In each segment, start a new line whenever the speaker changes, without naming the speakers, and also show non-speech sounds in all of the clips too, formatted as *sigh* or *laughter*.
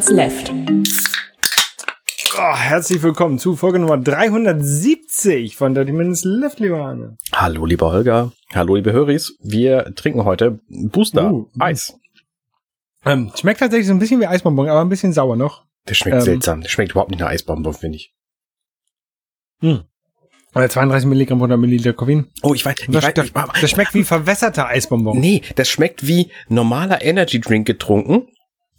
Minutes Left.
Oh, herzlich willkommen zu Folge Nummer 370 von 30 Minutes Left, lieber Arne.
Hallo, lieber Holger. Hallo, liebe Höris. Wir trinken heute Booster
Uh.
Eis.
Ähm, schmeckt tatsächlich so ein bisschen wie Eisbonbon, aber ein bisschen sauer noch.
Der schmeckt
Ähm.
seltsam. Der schmeckt überhaupt nicht nach Eisbonbon, finde ich.
Hm. Äh, 32 Milligramm 100 Milliliter Koffein.
Oh, ich weiß, ich
Das,
weiß,
das, das schmeckt wie verwässerter Eisbonbon.
Nee, das schmeckt wie normaler Energy Drink getrunken,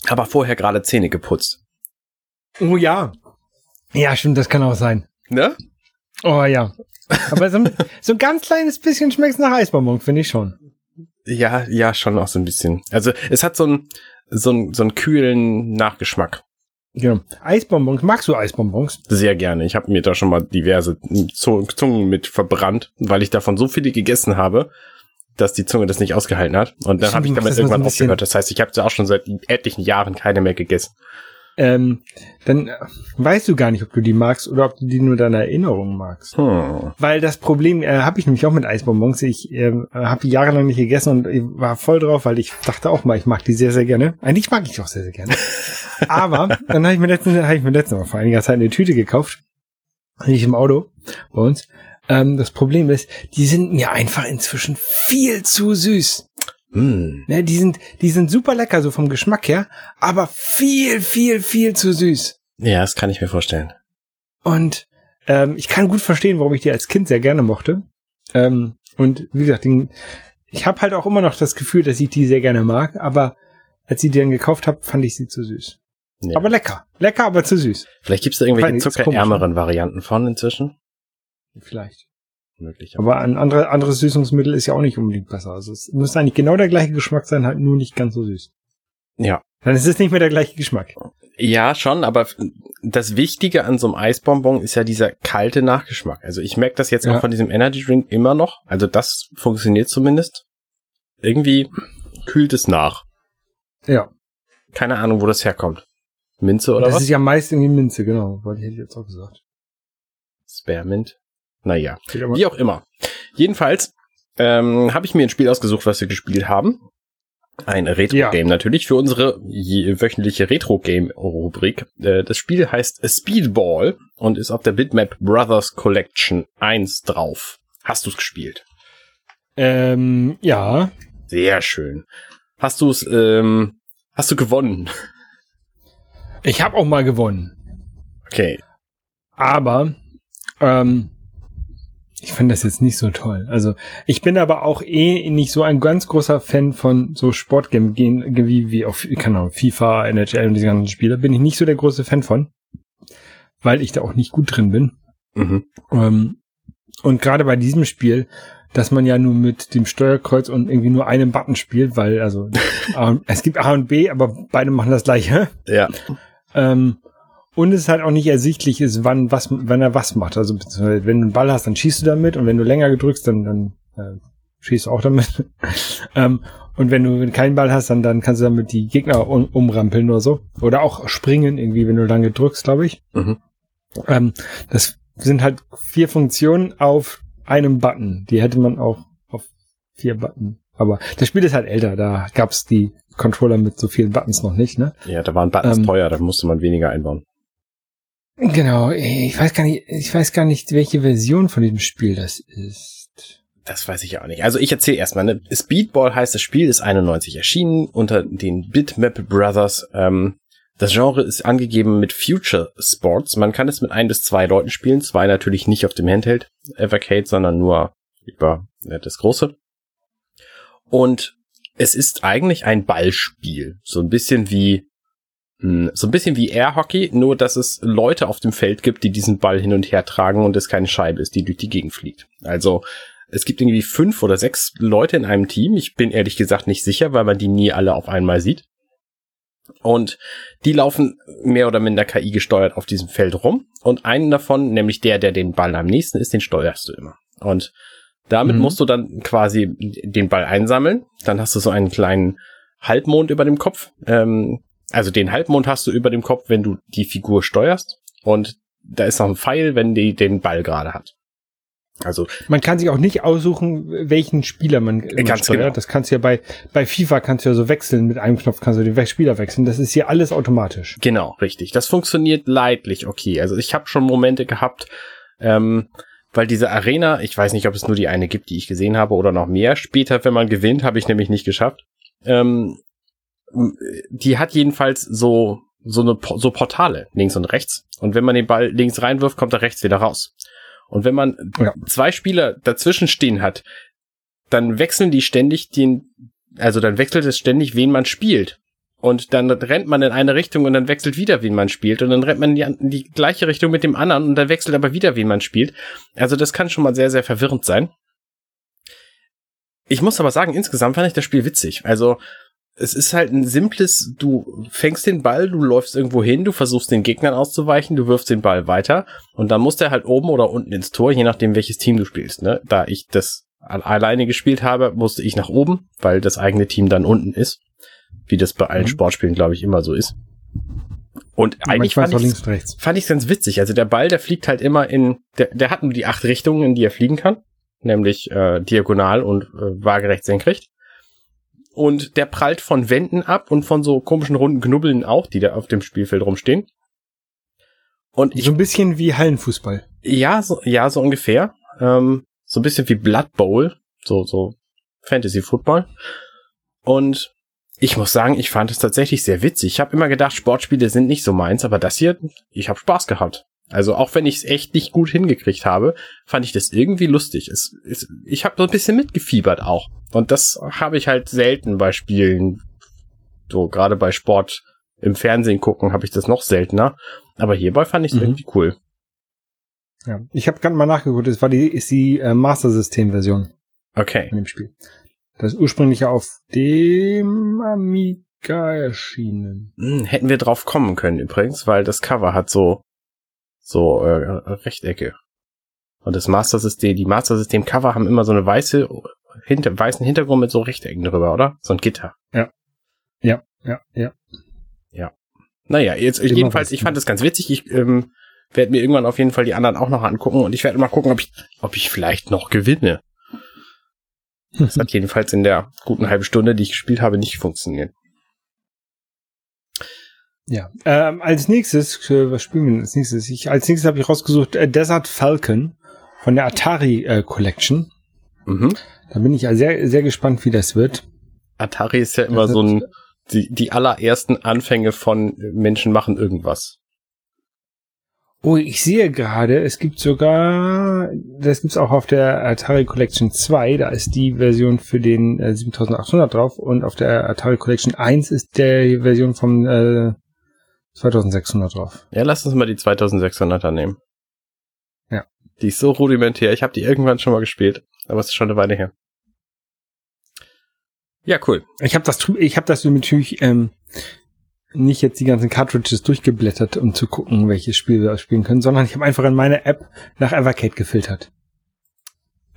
aber vorher gerade Zähne geputzt.
Oh ja. Ja, stimmt, das kann auch sein.
Ne?
Oh ja. Aber so, ein- *laughs* so ein ganz kleines bisschen schmeckt nach Eisbonbon, finde ich schon.
Ja, ja, schon auch so ein bisschen. Also, es hat so einen, so einen, so einen kühlen Nachgeschmack.
Genau. Eisbonbons, magst du Eisbonbons?
Sehr gerne. Ich habe mir da schon mal diverse Zu- Zungen mit verbrannt, weil ich davon so viele gegessen habe, dass die Zunge das nicht ausgehalten hat. Und dann habe ich damit
so
irgendwann
bisschen-
aufgehört. Das heißt, ich habe auch schon seit etlichen Jahren keine mehr gegessen.
Ähm, dann äh, weißt du gar nicht, ob du die magst oder ob du die nur deiner Erinnerung magst.
Hm.
Weil das Problem äh, habe ich nämlich auch mit Eisbonbons. Ich ähm, habe die jahrelang nicht gegessen und ich war voll drauf, weil ich dachte auch mal, ich mag die sehr, sehr gerne. Eigentlich mag ich die auch sehr, sehr gerne. *laughs* Aber dann habe ich mir letztens, habe ich mir letztens mal vor einiger Zeit eine Tüte gekauft. Nicht im Auto bei uns. Ähm, das Problem ist, die sind mir einfach inzwischen viel zu süß.
Hm.
Ne, die sind, die sind super lecker, so vom Geschmack her, aber viel, viel, viel zu süß.
Ja, das kann ich mir vorstellen.
Und ähm, ich kann gut verstehen, warum ich die als Kind sehr gerne mochte. Ähm, und wie gesagt, den, ich habe halt auch immer noch das Gefühl, dass ich die sehr gerne mag, aber als ich die dann gekauft habe, fand ich sie zu süß.
Ja.
Aber lecker. Lecker, aber zu süß.
Vielleicht gibt es da irgendwelche
ist
zuckerärmeren Varianten von inzwischen.
Vielleicht.
Möglich.
Aber ein andere, anderes Süßungsmittel ist ja auch nicht unbedingt besser. Also es muss eigentlich genau der gleiche Geschmack sein, halt nur nicht ganz so süß.
Ja.
Dann ist es nicht mehr der gleiche Geschmack.
Ja, schon, aber das Wichtige an so einem Eisbonbon ist ja dieser kalte Nachgeschmack. Also ich merke das jetzt
Ja.
auch von diesem Energy Drink immer noch. Also das funktioniert zumindest. Irgendwie kühlt es nach.
Ja.
Keine Ahnung, wo das herkommt. Minze oder
das
was?
ist ja meist irgendwie Minze, genau. Wollte ich hätte ich jetzt auch gesagt.
Spearmint. Naja, wie auch immer. Jedenfalls ähm, habe ich mir ein Spiel ausgesucht, was wir gespielt haben. Ein Retro-Game natürlich für unsere wöchentliche Retro-Game-Rubrik. Äh, das Spiel heißt Speedball und ist auf der Bitmap Brothers Collection 1 drauf. Hast du es gespielt?
Ähm, ja.
Sehr schön. Hast du es, ähm, hast du gewonnen?
Ich habe auch mal gewonnen.
Okay.
Aber ähm, ich finde das jetzt nicht so toll. Also ich bin aber auch eh nicht so ein ganz großer Fan von so Sportgames wie, wie auf keine Ahnung, FIFA, NHL und diese ganzen Spiele. Bin ich nicht so der große Fan von, weil ich da auch nicht gut drin bin.
Mhm.
Ähm, und gerade bei diesem Spiel, dass man ja nur mit dem Steuerkreuz und irgendwie nur einem Button spielt, weil also *laughs* und- es gibt A und B, aber beide machen das gleiche.
Ja.
Ähm, und es halt auch nicht ersichtlich ist, wann was, wann er was macht. Also wenn du einen Ball hast, dann schießt du damit und wenn du länger gedrückst, dann, dann äh, schießt du auch damit. *laughs* ähm, und wenn du keinen Ball hast, dann, dann kannst du damit die Gegner um, umrampeln oder so. Oder auch springen, irgendwie, wenn du lange drückst, glaube ich.
Mhm.
Ähm, das sind halt vier Funktionen auf einem Button. Die hätte man auch auf vier Button. Aber das Spiel ist halt älter, da gab's die Controller mit so vielen Buttons noch nicht, ne?
Ja, da waren Buttons
Ähm.
teuer, da musste man weniger einbauen.
Genau, ich weiß gar nicht, ich weiß gar nicht, welche Version von diesem Spiel das ist.
Das weiß ich auch nicht. Also ich erzähle erstmal. Ne? Speedball heißt das Spiel, ist 91 erschienen unter den Bitmap Brothers. Ähm, das Genre ist angegeben mit Future Sports. Man kann es mit ein bis zwei Leuten spielen. Zwei natürlich nicht auf dem Handheld Evercade, sondern nur über äh, das große. Und es ist eigentlich ein Ballspiel. So ein bisschen wie so ein bisschen wie Airhockey, nur dass es Leute auf dem Feld gibt, die diesen Ball hin und her tragen und es keine Scheibe ist, die durch die Gegend fliegt. Also es gibt irgendwie fünf oder sechs Leute in einem Team. Ich bin ehrlich gesagt nicht sicher, weil man die nie alle auf einmal sieht. Und die laufen mehr oder minder KI gesteuert auf diesem Feld rum. Und einen davon, nämlich der, der den Ball am nächsten ist, den steuerst du immer. Und damit
Mhm.
musst du dann quasi den Ball einsammeln. Dann hast du so einen kleinen Halbmond über dem Kopf. Ähm, also den Halbmond hast du über dem Kopf, wenn du die Figur steuerst. Und da ist noch ein Pfeil, wenn die den Ball gerade hat. Also
man kann sich auch nicht aussuchen, welchen Spieler man, man
ganz
steuert.
genau.
Das kannst du ja bei bei FIFA kannst du ja so wechseln mit einem Knopf kannst du den Spieler wechseln. Das ist hier alles automatisch.
Genau, richtig. Das funktioniert leidlich okay. Also ich habe schon Momente gehabt, ähm, weil diese Arena, ich weiß nicht, ob es nur die eine gibt, die ich gesehen habe oder noch mehr. Später, wenn man gewinnt, habe ich nämlich nicht geschafft. Ähm, die hat jedenfalls so so eine so Portale links und rechts. Und wenn man den Ball links reinwirft, kommt er rechts wieder raus. Und wenn man
Ja.
zwei Spieler dazwischen stehen hat, dann wechseln die ständig den, also dann wechselt es ständig, wen man spielt. Und dann rennt man in eine Richtung und dann wechselt wieder, wen man spielt. Und dann rennt man in die, in die gleiche Richtung mit dem anderen und dann wechselt aber wieder, wen man spielt. Also das kann schon mal sehr, sehr verwirrend sein. Ich muss aber sagen, insgesamt fand ich das Spiel witzig. Also es ist halt ein simples, du fängst den Ball, du läufst irgendwo hin, du versuchst den Gegnern auszuweichen, du wirfst den Ball weiter und dann muss der halt oben oder unten ins Tor, je nachdem welches Team du spielst. Ne? Da ich das alleine gespielt habe, musste ich nach oben, weil das eigene Team dann unten ist. Wie das bei allen
Mhm.
Sportspielen, glaube ich, immer so ist. Und eigentlich fand ich
links und rechts.
fand ich ganz witzig. Also der Ball, der fliegt halt immer in, der, der hat nur die acht Richtungen, in die er fliegen kann, nämlich äh, diagonal und äh, waagerecht senkrecht. Und der prallt von Wänden ab und von so komischen runden Knubbeln auch, die da auf dem Spielfeld rumstehen. Und ich,
So ein bisschen wie Hallenfußball.
ja, so, ja, so ungefähr. Ähm, so ein bisschen wie Blood Bowl, so, so Fantasy Football. Und ich muss sagen, ich fand es tatsächlich sehr witzig. Ich habe immer gedacht, Sportspiele sind nicht so meins, aber das hier, ich habe Spaß gehabt. Also auch wenn ich es echt nicht gut hingekriegt habe, fand ich das irgendwie lustig. Es, es, ich habe so ein bisschen mitgefiebert auch. Und das habe ich halt selten bei Spielen. So gerade bei Sport im Fernsehen gucken habe ich das noch seltener. Aber hierbei fand ich es
Mhm.
irgendwie cool.
Ja. Ich habe gerade mal nachgeguckt, es war die, ist die äh, Master System Version
Okay.
von dem Spiel. Das ist ursprünglich ja auf dem Amiga erschienen.
Hm, hätten wir drauf kommen können übrigens, weil das Cover hat so so äh, Rechtecke. Und das Master System, die Master System Cover haben immer so eine weiße hinter, weißen Hintergrund mit so Rechtecken drüber, oder? So ein Gitter.
Ja, ja, ja.
Naja, jetzt
Immer
jedenfalls, ich fand das ganz witzig. Ich ähm, werde mir irgendwann auf jeden Fall die anderen auch noch angucken und ich werde mal gucken, ob ich, ob ich vielleicht noch gewinne. Das hat *laughs* jedenfalls in der guten halben Stunde, die ich gespielt habe, nicht funktioniert.
Ja. Ähm, als nächstes, äh, was spielen wir denn als nächstes? Ich, als nächstes habe ich rausgesucht äh, Desert Falcon von der Atari äh, Collection.
Mhm.
Da bin ich ja sehr, sehr gespannt, wie das wird.
Atari ist ja immer
Das
so ein, die, die allerersten Anfänge von Menschen machen irgendwas.
Oh, ich sehe gerade, es gibt sogar, das gibt's auch auf der Atari Collection 2, da ist die Version für den äh, 7800 drauf und auf der Atari Collection 1 ist der Version vom äh, 2600 drauf.
Ja, lass uns mal die 2600er nehmen.
Ja.
Die ist so rudimentär. Ich habe die irgendwann schon mal gespielt, aber es ist schon eine Weile her. Ja, cool.
Ich habe das, ich habe das natürlich ähm, nicht jetzt die ganzen Cartridges durchgeblättert, um zu gucken, welches Spiel wir spielen können, sondern ich habe einfach in meiner App nach Evercade gefiltert.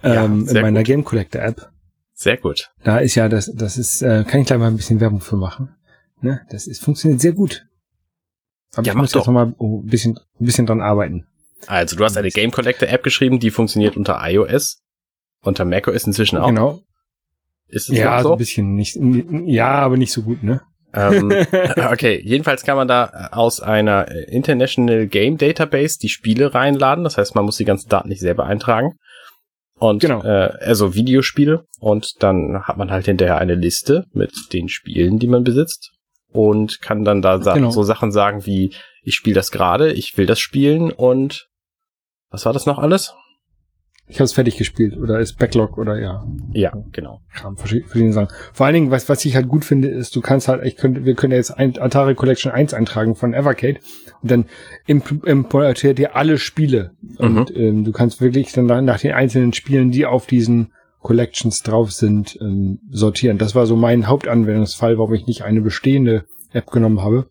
Ja,
Ähm, in meiner
gut.
Game Collector App.
Sehr gut.
Da ist ja das, das ist, äh, kann ich gleich mal ein bisschen Werbung für machen. Ne? Das ist, funktioniert sehr gut. Aber
Ja,
ich
mach
muss
doch.
jetzt noch mal oh, ein bisschen, ein bisschen dran arbeiten.
Also, du hast eine Game Collector App geschrieben, die funktioniert unter iOS, unter macOS inzwischen auch.
Genau.
Ist es
Ja, so
so?
ein bisschen nicht, ja, aber nicht so gut, ne?
ähm, *laughs* okay, jedenfalls kann man da aus einer äh, International Game Database die Spiele reinladen. Das heißt, man muss die ganzen Daten nicht selber eintragen. Und
Genau.
äh, also Videospiele. Und dann hat man halt hinterher eine Liste mit den Spielen, die man besitzt. Und kann dann da sa
Genau.
so Sachen sagen wie, ich spiele das gerade, ich will das spielen und was war das noch alles?
Ich habe es fertig gespielt oder ist Backlog oder ja,
Ja, genau.
Kram, verschiedene, Sachen. Vor allen Dingen, was, was ich halt gut finde, ist, du kannst halt, ich könnte, wir können ja jetzt ein Atari Collection 1 eintragen von Evercade und dann imp- importiert ihr alle Spiele. Und ähm, du kannst wirklich dann nach den einzelnen Spielen, die auf diesen Collections drauf sind, ähm, sortieren. Das war so mein Hauptanwendungsfall, warum ich nicht eine bestehende App genommen habe,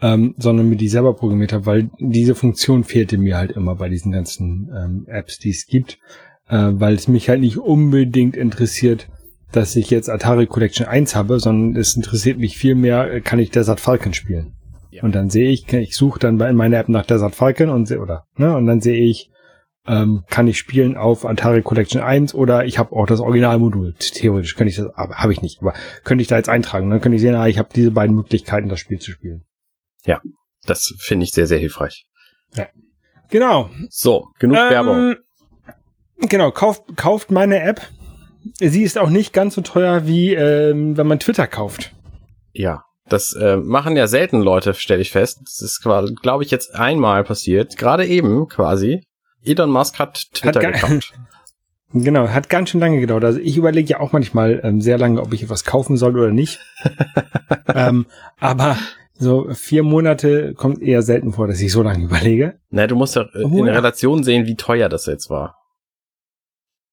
ähm, sondern mir die selber programmiert habe, weil diese Funktion fehlte mir halt immer bei diesen ganzen ähm, Apps, die es gibt äh, weil es mich halt nicht unbedingt interessiert, dass ich jetzt Atari Collection 1 habe, sondern es interessiert mich viel mehr, äh, kann ich Desert Falcon spielen.
Ja.
Und dann sehe ich, ich suche dann bei in meiner App nach Desert Falcon und sehe, oder, ne, und dann sehe ich, ähm, kann ich spielen auf Atari Collection 1 oder ich habe auch das Originalmodul. Theoretisch könnte ich das, aber habe ich nicht, aber könnte ich da jetzt eintragen. Dann könnte ich sehen, ah, ich habe diese beiden Möglichkeiten, das Spiel zu spielen.
Ja, das finde ich sehr, sehr hilfreich.
Ja. Genau.
So, genug ähm, Werbung.
Genau, kauft, kauft meine App. Sie ist auch nicht ganz so teuer, wie ähm, wenn man Twitter kauft.
Ja, das äh, machen ja selten Leute, stelle ich fest. Das ist, glaube ich, jetzt einmal passiert. Gerade eben quasi. Elon Musk hat Twitter hat gekauft. *laughs*
Genau, hat ganz schön lange gedauert. Also ich überlege ja auch manchmal ähm, sehr lange, ob ich etwas kaufen soll oder nicht. *laughs* ähm, aber so vier Monate kommt eher selten vor, dass ich so lange überlege.
Na, du musst ja äh, oh, in ja. Relation sehen, wie teuer das jetzt war.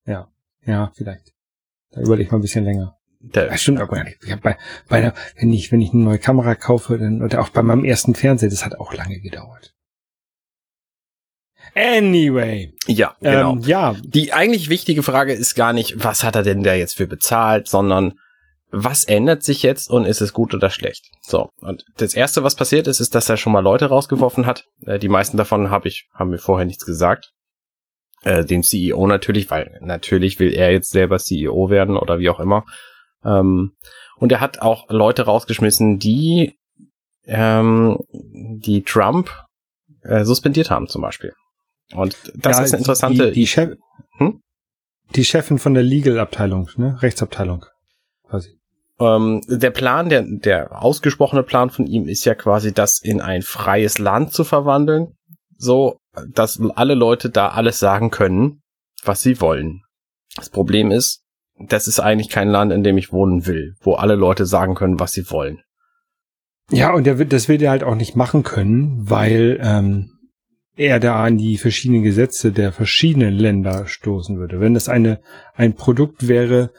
Ja, ja, vielleicht. Da überlege ich mal ein bisschen länger. Der, das stimmt aber nicht. Ich hab bei, bei der, wenn ich, wenn ich eine neue Kamera kaufe, dann, oder auch bei meinem ersten Fernseher, das hat auch lange gedauert. Anyway.
Ja, genau. Ähm, ja. Die eigentlich wichtige Frage ist gar nicht, was hat er denn da jetzt für bezahlt, sondern was ändert sich jetzt und ist es gut oder schlecht? So. Und das erste, was passiert ist, ist, dass er schon mal Leute rausgeworfen hat. Äh, die meisten davon habe ich, haben mir vorher nichts gesagt. Äh, den CEO natürlich, weil natürlich will er jetzt selber CEO werden oder wie auch immer. Ähm, und er hat auch Leute rausgeschmissen, die, ähm, die Trump äh, suspendiert haben zum Beispiel. Und das ja, ist eine interessante.
Die, die, Chef, hm? die Chefin von der Legal-Abteilung, ne? Rechtsabteilung. Quasi.
Ähm, der Plan, der, der ausgesprochene Plan von ihm ist ja quasi, das in ein freies Land zu verwandeln. So, dass alle Leute da alles sagen können, was sie wollen. Das Problem ist, das ist eigentlich kein Land, in dem ich wohnen will, wo alle Leute sagen können, was sie wollen.
Ja, und der wird, das wird er halt auch nicht machen können, weil ähm, er da an die verschiedenen Gesetze der verschiedenen Länder stoßen würde. Wenn das eine, ein Produkt wäre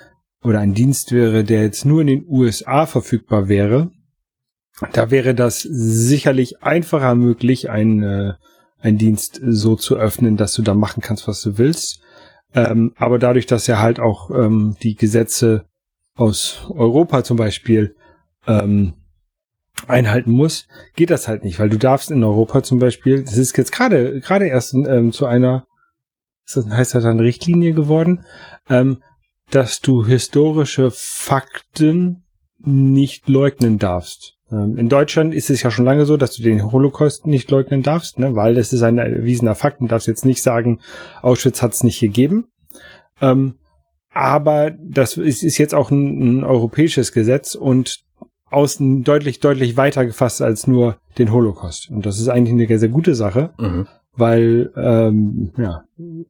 oder ein Dienst wäre, der jetzt nur in den USA verfügbar wäre, da wäre das sicherlich einfacher möglich, ein, äh, ein Dienst so zu öffnen, dass du da machen kannst, was du willst. Ähm, aber dadurch, dass er halt auch ähm, die Gesetze aus Europa zum Beispiel ähm, einhalten muss, geht das halt nicht, weil du darfst in Europa zum Beispiel, das ist jetzt gerade gerade erst ähm, zu einer, ist das, heißt das dann Richtlinie geworden, ähm, dass du historische Fakten nicht leugnen darfst. Ähm, in Deutschland ist es ja schon lange so, dass du den Holocaust nicht leugnen darfst, ne, weil das ist ein erwiesener Fakt und darfst jetzt nicht sagen, Auschwitz hat es nicht gegeben. Ähm, aber das ist, ist jetzt auch ein, ein europäisches Gesetz und außen deutlich, deutlich weiter gefasst als nur den Holocaust. Und das ist eigentlich eine sehr gute Sache, mhm. weil ähm, ja,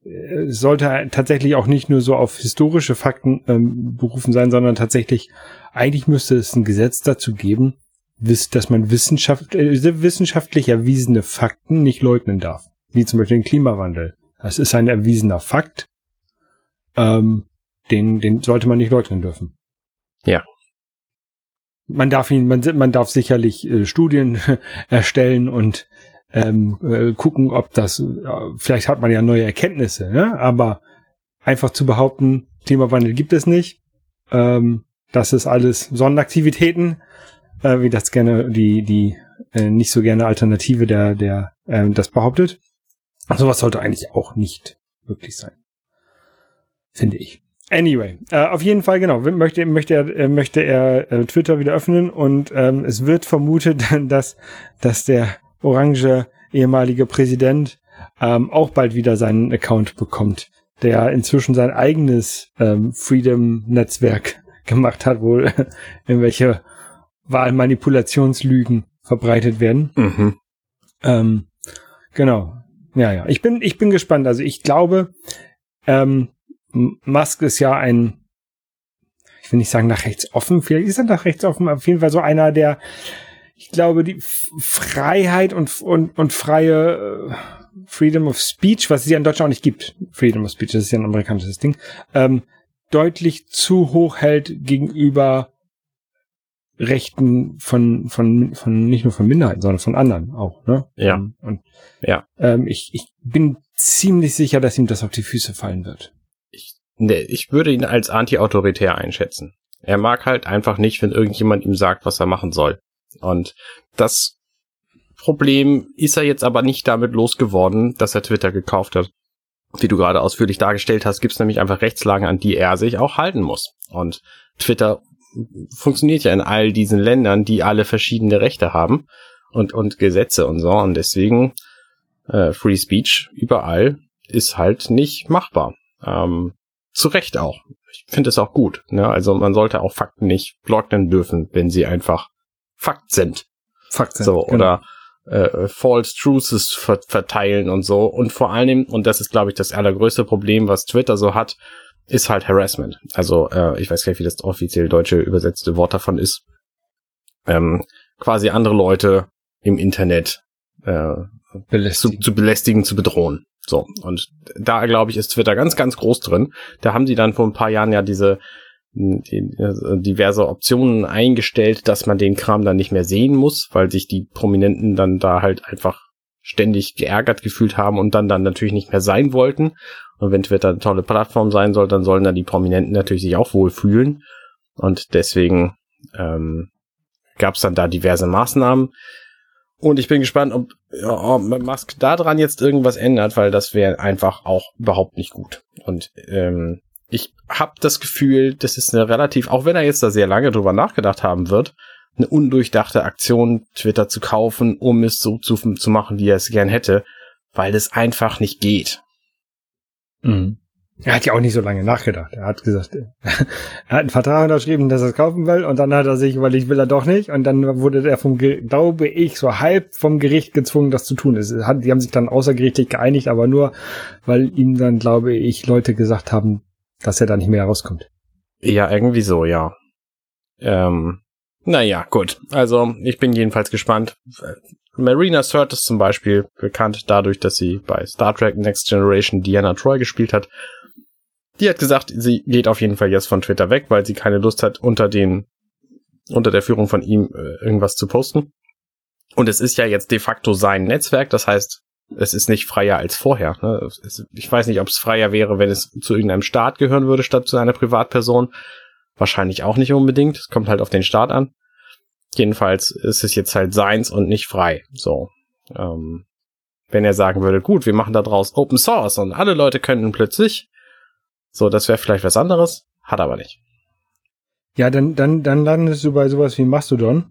es sollte tatsächlich auch nicht nur so auf historische Fakten ähm, berufen sein, sondern tatsächlich, eigentlich müsste es ein Gesetz dazu geben, dass man Wissenschaft, äh, wissenschaftlich erwiesene Fakten nicht leugnen darf. Wie zum Beispiel den Klimawandel. Das ist ein erwiesener Fakt. Ähm, den, den sollte man nicht leugnen dürfen. Man darf ihn, man, man darf sicherlich äh, Studien *laughs* erstellen und ähm, äh, gucken, ob das, äh, vielleicht hat man ja neue Erkenntnisse, ne? aber einfach zu behaupten, Klimawandel gibt es nicht, ähm, das ist alles Sonnenaktivitäten, äh, wie das gerne die, die äh, nicht so gerne Alternative der, der äh, das behauptet. Sowas sollte eigentlich auch nicht wirklich sein. Finde ich. Anyway, äh, auf jeden Fall genau möchte möchte er äh, möchte er äh, Twitter wieder öffnen und ähm, es wird vermutet, *laughs* dass dass der orange ehemalige Präsident ähm, auch bald wieder seinen Account bekommt, der inzwischen sein eigenes ähm, Freedom Netzwerk *laughs* gemacht hat, wohl *laughs* in welche Wahlmanipulationslügen verbreitet werden. Mhm. Ähm, genau. Ja, ja. Ich bin ich bin gespannt. Also ich glaube, ähm, Musk ist ja ein, ich will nicht sagen nach rechts offen, vielleicht ist er nach rechts offen, auf jeden Fall so einer, der, ich glaube, die Freiheit und, und, und freie äh, Freedom of Speech, was es ja in Deutschland auch nicht gibt, Freedom of Speech, das ist ja ein amerikanisches Ding, ähm, deutlich zu hoch hält gegenüber Rechten von, von, von, nicht nur von Minderheiten, sondern von anderen auch, ne?
Ja.
Ähm, und, ja. Ähm, ich, ich bin ziemlich sicher, dass ihm das auf die Füße fallen wird.
Nee, ich würde ihn als anti-autoritär einschätzen. Er mag halt einfach nicht, wenn irgendjemand ihm sagt, was er machen soll. Und das Problem ist er jetzt aber nicht damit losgeworden, dass er Twitter gekauft hat, wie du gerade ausführlich dargestellt hast, gibt es nämlich einfach Rechtslagen, an die er sich auch halten muss. Und Twitter funktioniert ja in all diesen Ländern, die alle verschiedene Rechte haben und, und Gesetze und so. Und deswegen äh, Free Speech überall ist halt nicht machbar. Ähm, zu Recht auch. Ich finde es auch gut. Ne? Also man sollte auch Fakten nicht blocken dürfen, wenn sie einfach Fakt sind.
Fakt sind.
So, genau. oder äh, False Truths ver verteilen und so. Und vor allem, und das ist, glaube ich, das allergrößte Problem, was Twitter so hat, ist halt Harassment. Also, äh, ich weiß gar nicht, wie das offiziell deutsche übersetzte Wort davon ist. Ähm, quasi andere Leute im Internet äh, belästigen. Zu, zu belästigen, zu bedrohen. So, und da, glaube ich, ist Twitter ganz, ganz groß drin. Da haben sie dann vor ein paar Jahren ja diese die, also diverse Optionen eingestellt, dass man den Kram dann nicht mehr sehen muss, weil sich die Prominenten dann da halt einfach ständig geärgert gefühlt haben und dann dann natürlich nicht mehr sein wollten. Und wenn Twitter eine tolle Plattform sein soll, dann sollen da die Prominenten natürlich sich auch wohlfühlen. Und deswegen ähm, gab es dann da diverse Maßnahmen. Und ich bin gespannt, ob, ob Musk daran jetzt irgendwas ändert, weil das wäre einfach auch überhaupt nicht gut. Und ähm, ich habe das Gefühl, das ist eine relativ, auch wenn er jetzt da sehr lange drüber nachgedacht haben wird, eine undurchdachte Aktion, Twitter zu kaufen, um es so zu, zu machen, wie er es gern hätte, weil es einfach nicht geht.
Mhm. Er hat ja auch nicht so lange nachgedacht. Er hat gesagt, *laughs* er hat einen Vertrag unterschrieben, dass er es kaufen will, und dann hat er sich, weil ich will er doch nicht, und dann wurde er vom, glaube ich, so halb vom Gericht gezwungen, das zu tun. die haben sich dann außergerichtlich geeinigt, aber nur, weil ihm dann, glaube ich, Leute gesagt haben, dass er da nicht mehr rauskommt.
Ja, irgendwie so, ja. Ähm, naja, gut. Also, ich bin jedenfalls gespannt. Marina Sirtis zum Beispiel, bekannt dadurch, dass sie bei Star Trek Next Generation Diana Troy gespielt hat, die hat gesagt, sie geht auf jeden Fall jetzt von Twitter weg, weil sie keine Lust hat, unter den, unter der Führung von ihm äh, irgendwas zu posten. Und es ist ja jetzt de facto sein Netzwerk, das heißt, es ist nicht freier als vorher. Ne? ich weiß nicht, ob es freier wäre, wenn es zu irgendeinem Staat gehören würde, statt zu einer Privatperson. Wahrscheinlich auch nicht unbedingt. Es kommt halt auf den Staat an. Jedenfalls ist es jetzt halt seins und nicht frei. So. Ähm, wenn er sagen würde, gut, wir machen da draus Open Source und alle Leute könnten plötzlich. So, das wäre vielleicht was anderes. Hat aber nicht.
Ja, dann, dann, dann landest du bei sowas wie Mastodon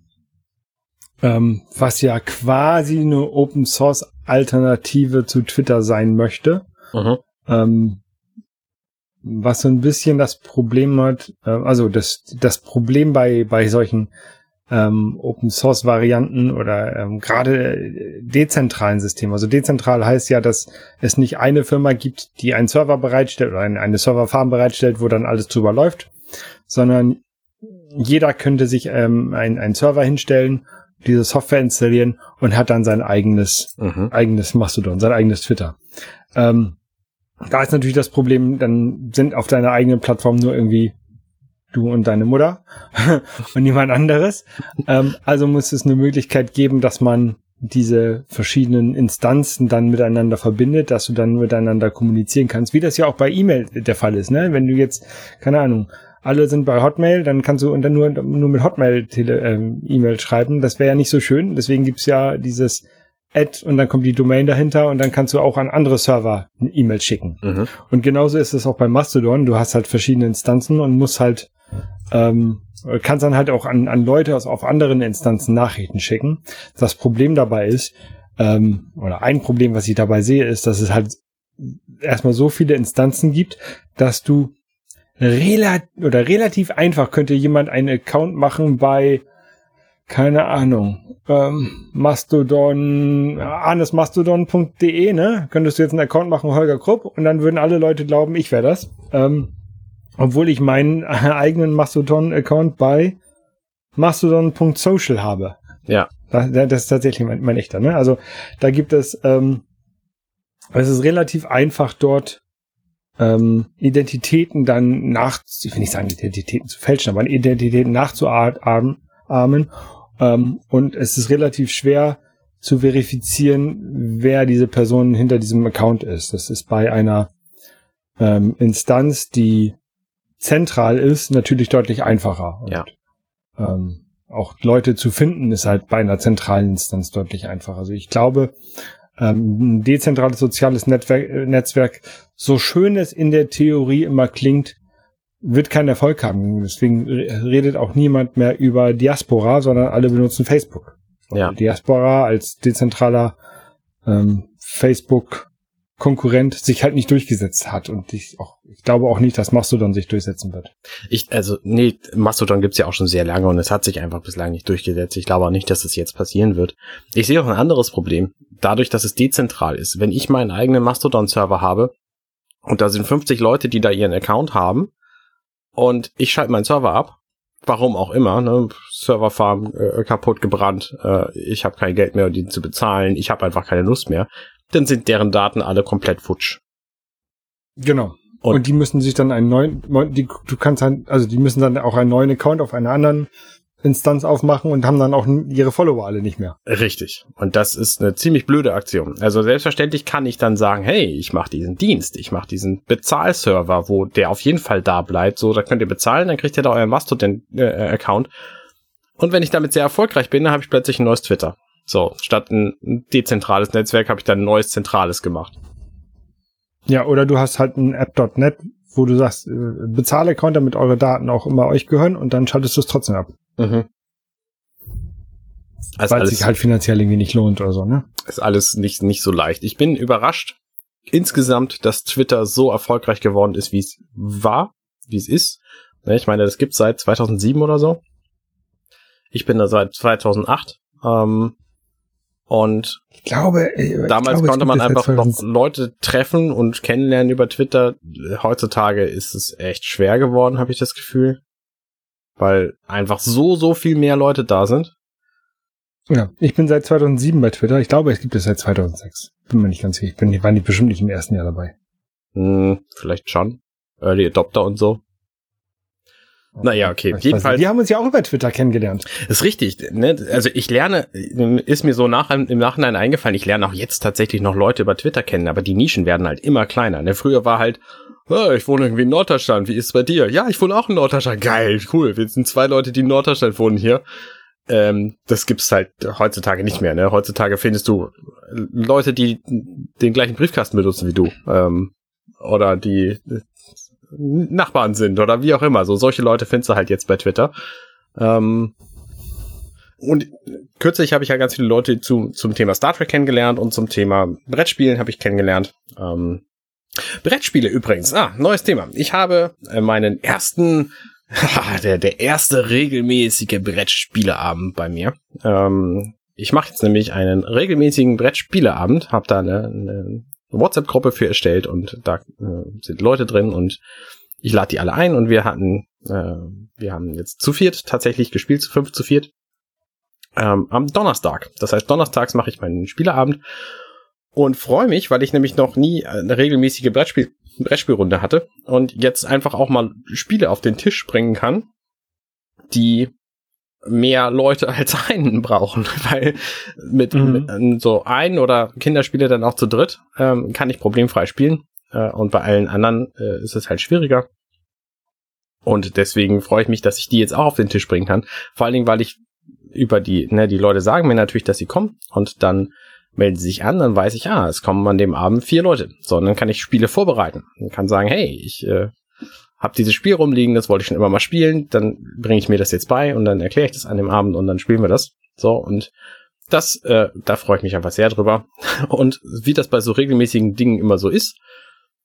ähm, was ja quasi eine Open Source Alternative zu Twitter sein möchte. Mhm. Ähm, was so ein bisschen das Problem hat, äh, also das, das Problem bei, bei solchen ähm, Open Source Varianten oder ähm, gerade dezentralen Systemen. Also dezentral heißt ja, dass es nicht eine Firma gibt, die einen Server bereitstellt oder eine, eine Serverfarm bereitstellt, wo dann alles drüber läuft, sondern jeder könnte sich ähm, ein, einen Server hinstellen diese Software installieren und hat dann sein eigenes, mhm. eigenes Mastodon, sein eigenes Twitter. Ähm, da ist natürlich das Problem, dann sind auf deiner eigenen Plattform nur irgendwie du und deine Mutter *laughs* und niemand anderes. Ähm, also muss es eine Möglichkeit geben, dass man diese verschiedenen Instanzen dann miteinander verbindet, dass du dann miteinander kommunizieren kannst, wie das ja auch bei E-Mail der Fall ist, ne? Wenn du jetzt, keine Ahnung, alle sind bei Hotmail, dann kannst du und dann nur, nur mit Hotmail ähm, E-Mail schreiben. Das wäre ja nicht so schön. Deswegen gibt's ja dieses Ad und dann kommt die Domain dahinter und dann kannst du auch an andere Server eine E-Mail schicken. Mhm. Und genauso ist es auch bei Mastodon. Du hast halt verschiedene Instanzen und musst halt ähm, kannst dann halt auch an, an Leute aus auf anderen Instanzen Nachrichten schicken. Das Problem dabei ist, ähm, oder ein Problem, was ich dabei sehe, ist, dass es halt erstmal so viele Instanzen gibt, dass du relativ oder relativ einfach könnte jemand einen Account machen bei keine Ahnung, ähm, Mastodon, anesmastodon.de, ne? Könntest du jetzt einen Account machen, Holger Krupp, und dann würden alle Leute glauben, ich wäre das. Ähm, obwohl ich meinen *laughs* eigenen Mastodon-Account bei mastodon.social habe.
Ja.
Das, das ist tatsächlich mein, mein, echter, ne? Also da gibt es, ähm, es ist relativ einfach dort ähm, Identitäten dann nach, ich will nicht sagen Identitäten zu fälschen, aber Identitäten nachzuahmen. Ähm, und es ist relativ schwer zu verifizieren, wer diese Person hinter diesem Account ist. Das ist bei einer ähm, Instanz, die zentral ist, natürlich deutlich einfacher. Und,
ja.
ähm, auch Leute zu finden ist halt bei einer zentralen Instanz deutlich einfacher. Also ich glaube, ähm, ein dezentrales soziales Netzwerk, äh, Netzwerk, so schön es in der Theorie immer klingt, wird keinen Erfolg haben. Deswegen redet auch niemand mehr über Diaspora, sondern alle benutzen Facebook. Ja. Diaspora als dezentraler ähm, Facebook Konkurrent sich halt nicht durchgesetzt hat und ich auch ich glaube auch nicht, dass Mastodon sich durchsetzen wird.
Ich also nee, Mastodon gibt's ja auch schon sehr lange und es hat sich einfach bislang nicht durchgesetzt. Ich glaube auch nicht, dass es jetzt passieren wird. Ich sehe auch ein anderes Problem, dadurch, dass es dezentral ist. Wenn ich meinen eigenen Mastodon Server habe und da sind 50 Leute, die da ihren Account haben und ich schalte meinen Server ab, warum auch immer, ne? Serverfarm äh, kaputt gebrannt, äh, ich habe kein Geld mehr, um die zu bezahlen, ich habe einfach keine Lust mehr, dann sind deren Daten alle komplett futsch.
Genau. Und, und die müssen sich dann einen neuen, die, du kannst dann, also die müssen dann auch einen neuen Account auf einer anderen Instanz aufmachen und haben dann auch ihre Follower alle nicht mehr.
Richtig. Und das ist eine ziemlich blöde Aktion. Also selbstverständlich kann ich dann sagen, hey, ich mache diesen Dienst, ich mache diesen Bezahlserver, wo der auf jeden Fall da bleibt. So, da könnt ihr bezahlen, dann kriegt ihr da euren Mastodon-Account. Und wenn ich damit sehr erfolgreich bin, dann habe ich plötzlich ein neues Twitter. So, statt ein dezentrales Netzwerk habe ich dann ein neues zentrales gemacht.
Ja, oder du hast halt ein App.net, wo du sagst, äh, Bezahle-Account, damit eure Daten auch immer euch gehören und dann schaltest du es trotzdem ab. Mhm. Also Weil es sich halt finanziell irgendwie nicht lohnt oder so, ne?
Ist alles nicht, nicht so leicht. Ich bin überrascht insgesamt, dass Twitter so erfolgreich geworden ist, wie es war, wie es ist. Ne, ich meine, das gibt seit 2007 oder so. Ich bin da seit 2008. Ähm, und
ich glaube,
ich damals glaube, konnte man einfach noch Leute treffen und kennenlernen über Twitter. Heutzutage ist es echt schwer geworden, habe ich das Gefühl weil einfach so, so viel mehr Leute da sind.
Ja, ich bin seit 2007 bei Twitter. Ich glaube, es gibt es seit 2006. Bin mir nicht ganz sicher. Ich bin, ich war nicht bestimmt nicht im ersten Jahr dabei.
Hm, vielleicht schon. Early Adopter und so. Naja, okay.
Jedenfalls. Wir haben uns ja auch über Twitter kennengelernt.
ist richtig. Ne? Also ich lerne, ist mir so nach, im Nachhinein eingefallen, ich lerne auch jetzt tatsächlich noch Leute über Twitter kennen, aber die Nischen werden halt immer kleiner. Ne? Früher war halt, oh, ich wohne irgendwie in Norddeutschland, wie ist es bei dir? Ja, ich wohne auch in Norddeutschland. Geil, cool. Wir sind zwei Leute, die in Norddeutschland wohnen hier. Ähm, das gibt's halt heutzutage nicht mehr. Ne? Heutzutage findest du Leute, die den gleichen Briefkasten benutzen wie du. Ähm, oder die Nachbarn sind oder wie auch immer. So solche Leute findest du halt jetzt bei Twitter. Ähm, und kürzlich habe ich ja ganz viele Leute zu, zum Thema Star Trek kennengelernt und zum Thema Brettspielen habe ich kennengelernt. Ähm, Brettspiele übrigens. Ah, neues Thema. Ich habe äh, meinen ersten, *laughs* der, der erste regelmäßige Brettspieleabend bei mir. Ähm, ich mache jetzt nämlich einen regelmäßigen Brettspieleabend, habe da eine, eine WhatsApp-Gruppe für erstellt und da äh, sind Leute drin und ich lade die alle ein und wir hatten, äh, wir haben jetzt zu viert tatsächlich gespielt, zu fünf, zu viert. Ähm, am Donnerstag. Das heißt, donnerstags mache ich meinen Spieleabend und freue mich, weil ich nämlich noch nie eine regelmäßige Brettspiel Brettspielrunde hatte und jetzt einfach auch mal Spiele auf den Tisch bringen kann, die mehr Leute als *laughs* einen brauchen, weil mit, mhm. mit ähm, so ein oder Kinderspiele dann auch zu dritt ähm, kann ich problemfrei spielen äh, und bei allen anderen äh, ist es halt schwieriger. Und deswegen freue ich mich, dass ich die jetzt auch auf den Tisch bringen kann. Vor allen Dingen, weil ich über die, ne, die Leute sagen mir natürlich, dass sie kommen und dann melden sie sich an, dann weiß ich, ah, es kommen an dem Abend vier Leute. So, und dann kann ich Spiele vorbereiten und kann sagen, hey, ich äh, habe dieses Spiel rumliegen, das wollte ich schon immer mal spielen, dann bringe ich mir das jetzt bei und dann erkläre ich das an dem Abend und dann spielen wir das. So, und das, äh, da freue ich mich einfach sehr drüber. *laughs* Und wie das bei so regelmäßigen Dingen immer so ist,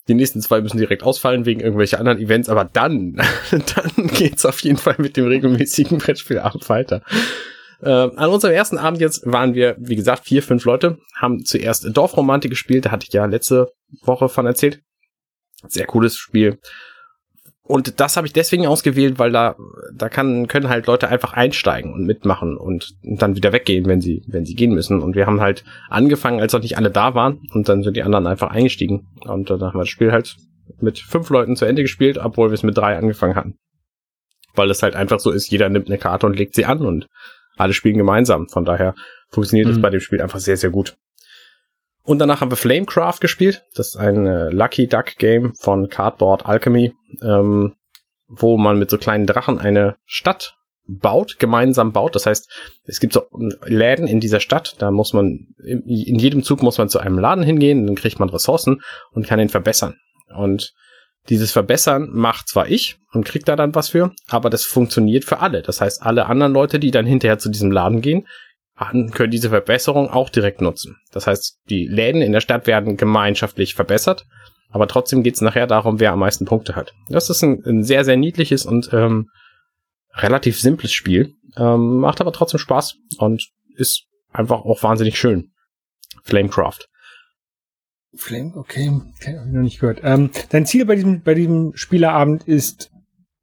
die nächsten zwei müssen direkt ausfallen wegen irgendwelcher anderen Events, aber dann, *laughs* dann geht's auf jeden Fall mit dem regelmäßigen Brettspielabend weiter. Äh, an unserem ersten Abend jetzt waren wir, wie gesagt, vier, fünf Leute, haben zuerst Dorfromantik gespielt, da hatte ich ja letzte Woche von erzählt. Sehr cooles Spiel. Und das habe ich deswegen ausgewählt, weil da, da kann, können halt Leute einfach einsteigen und mitmachen und dann wieder weggehen, wenn sie, wenn sie gehen müssen. Und wir haben halt angefangen, als noch nicht alle da waren und dann sind die anderen einfach eingestiegen. Und dann haben wir das Spiel halt mit fünf Leuten zu Ende gespielt, obwohl wir es mit drei angefangen hatten. Weil es halt einfach so ist, jeder nimmt eine Karte und legt sie an und alle spielen gemeinsam. Von daher funktioniert es mhm. bei dem Spiel einfach sehr, sehr gut. Und danach haben wir Flamecraft gespielt. Das ist ein äh, Lucky Duck Game von Cardboard Alchemy, ähm, wo man mit so kleinen Drachen eine Stadt baut, gemeinsam baut. Das heißt, es gibt so Läden in dieser Stadt, da muss man, in jedem Zug muss man zu einem Laden hingehen, dann kriegt man Ressourcen und kann ihn verbessern. Und dieses Verbessern macht zwar ich und kriegt da dann was für, aber das funktioniert für alle. Das heißt, alle anderen Leute, die dann hinterher zu diesem Laden gehen, können diese Verbesserung auch direkt nutzen. Das heißt, die Läden in der Stadt werden gemeinschaftlich verbessert, aber trotzdem geht es nachher darum, wer am meisten Punkte hat. Das ist ein, ein sehr, sehr niedliches und ähm, relativ simples Spiel, ähm, macht aber trotzdem Spaß und ist einfach auch wahnsinnig schön. Flamecraft.
Flame, okay, okay habe ich noch nicht gehört. Ähm, dein Ziel bei diesem, bei diesem Spielerabend ist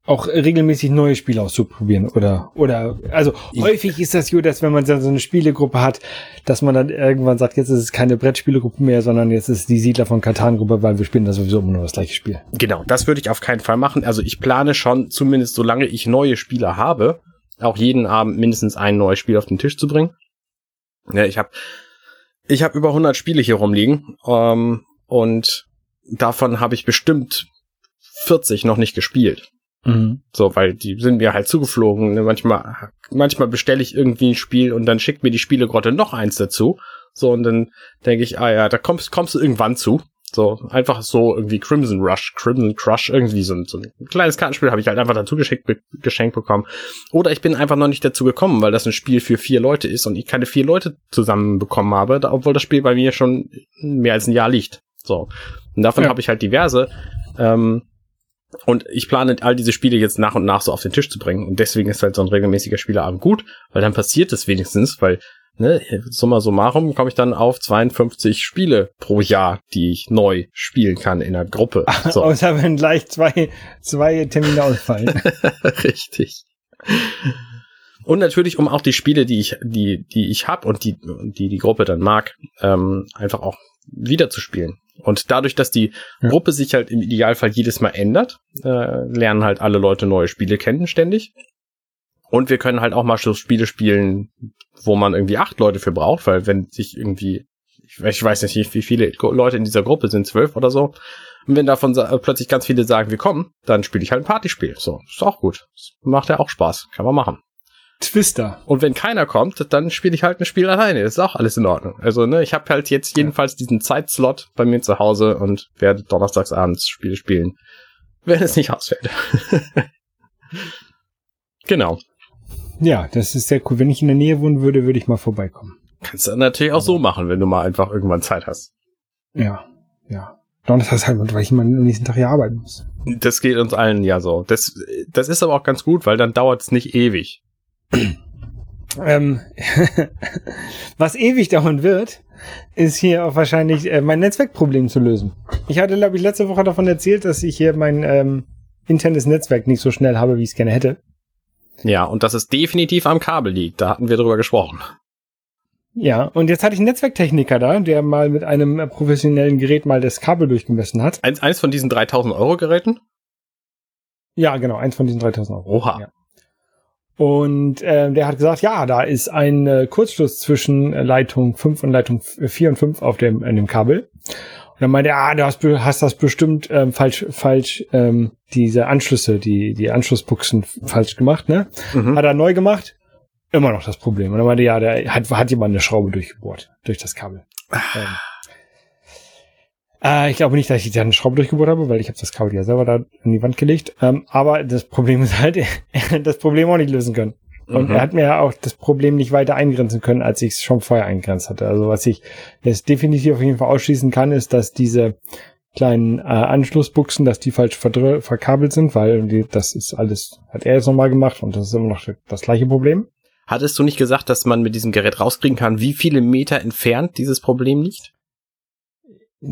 auch regelmäßig neue Spiele auszuprobieren oder oder also ich häufig ist das so, dass wenn man so eine Spielegruppe hat, dass man dann irgendwann sagt, jetzt ist es keine Brettspielegruppe mehr, sondern jetzt ist die Siedler von Katan Gruppe, weil wir spielen da sowieso immer nur das gleiche Spiel.
Genau, das würde ich auf keinen Fall machen. Also ich plane schon zumindest solange ich neue Spieler habe, auch jeden Abend mindestens ein neues Spiel auf den Tisch zu bringen. Ja, ich habe ich habe über 100 Spiele hier rumliegen ähm, und davon habe ich bestimmt 40 noch nicht gespielt. Mhm. So, weil die sind mir halt zugeflogen. Ne? Manchmal, manchmal bestelle ich irgendwie ein Spiel und dann schickt mir die Spielegrotte noch eins dazu. So, und dann denke ich, ah ja, da kommst, kommst du irgendwann zu. So, einfach so irgendwie Crimson Rush, Crimson Crush, irgendwie so ein, so ein kleines Kartenspiel habe ich halt einfach dazu geschickt, geschenkt bekommen. Oder ich bin einfach noch nicht dazu gekommen, weil das ein Spiel für vier Leute ist und ich keine vier Leute zusammen bekommen habe, da, obwohl das Spiel bei mir schon mehr als ein Jahr liegt. So. Und davon ja. habe ich halt diverse. Ähm, und ich plane all diese Spiele jetzt nach und nach so auf den Tisch zu bringen. Und deswegen ist halt so ein regelmäßiger Spieleabend gut, weil dann passiert es wenigstens, weil ne, summa summarum komme ich dann auf 52 Spiele pro Jahr, die ich neu spielen kann in einer Gruppe. *laughs*
So. Außer wenn gleich zwei, zwei Termine ausfallen. *laughs*
Richtig. Und natürlich, um auch die Spiele, die ich, die, die ich hab und die, die die Gruppe dann mag, ähm, einfach auch wieder zu spielen. Und dadurch, dass die. Gruppe sich halt im Idealfall jedes Mal ändert, äh, lernen halt alle Leute neue Spiele kennen ständig. Und wir können halt auch mal so Spiele spielen, wo man irgendwie acht Leute für braucht, weil wenn sich irgendwie, ich weiß nicht, wie viele Leute in dieser Gruppe sind, zwölf oder so. Und wenn davon plötzlich ganz viele sagen, wir kommen, dann spiele ich halt ein Partyspiel. So, ist auch gut. Macht ja auch Spaß. Kann man machen.
Twister.
Und wenn keiner kommt, dann spiele ich halt ein Spiel alleine. Das ist auch alles in Ordnung. Also, ne, ich habe halt jetzt jedenfalls ja. diesen Zeitslot bei mir zu Hause und werde donnerstags abends Spiele spielen, wenn es nicht ausfällt. *laughs* genau.
Ja, das ist sehr cool. Wenn ich in der Nähe wohnen würde, würde ich mal vorbeikommen.
Kannst du natürlich auch so machen, wenn du mal einfach irgendwann Zeit hast.
Ja, ja. Donnerstags halt, weil ich immer am nächsten Tag hier arbeiten muss.
Das geht uns allen ja so. Das, das ist aber auch ganz gut, weil dann dauert es nicht ewig. *clears throat*
ähm, *laughs* was ewig dauern wird, ist hier auch wahrscheinlich äh, mein Netzwerkproblem zu lösen. Ich hatte, glaube ich, letzte Woche davon erzählt, dass ich hier mein ähm, internes Netzwerk nicht so schnell habe, wie ich es gerne hätte.
Ja, und dass es definitiv am Kabel liegt. Da hatten wir drüber gesprochen.
Ja, und jetzt hatte ich einen Netzwerktechniker da, der mal mit einem professionellen Gerät mal das Kabel durchgemessen hat.
Eins, eins von diesen 3000 Euro Geräten?
Ja, genau, eins von diesen 3000 Euro.
Oha.
Ja. Und äh, der hat gesagt, ja, da ist ein äh, Kurzschluss zwischen Leitung 5 und Leitung 4 und 5 auf dem, in dem Kabel. Und dann meinte er, ah, du hast, hast das bestimmt ähm, falsch, falsch, ähm, diese Anschlüsse, die, die Anschlussbuchsen falsch gemacht, ne? Mhm. Hat er neu gemacht, immer noch das Problem. Und dann meinte ja, der hat, hat jemand eine Schraube durchgebohrt, durch das Kabel. Ah. ähm, äh, ich glaube nicht, dass ich da eine Schraube durchgebohrt habe, weil ich habe das Kabel ja selber da in die Wand gelegt. Ähm, aber das Problem *laughs* ist halt, das Problem auch nicht lösen können. Und mhm. er hat mir ja auch das Problem nicht weiter eingrenzen können, als ich es schon vorher eingrenzt hatte. Also was ich jetzt definitiv auf jeden Fall ausschließen kann, ist, dass diese kleinen äh, Anschlussbuchsen, dass die falsch verkabelt sind, weil die, das ist alles, hat er jetzt nochmal gemacht und das ist immer noch das gleiche Problem.
Hattest du nicht gesagt, dass man mit diesem Gerät rauskriegen kann, wie viele Meter entfernt dieses Problem liegt?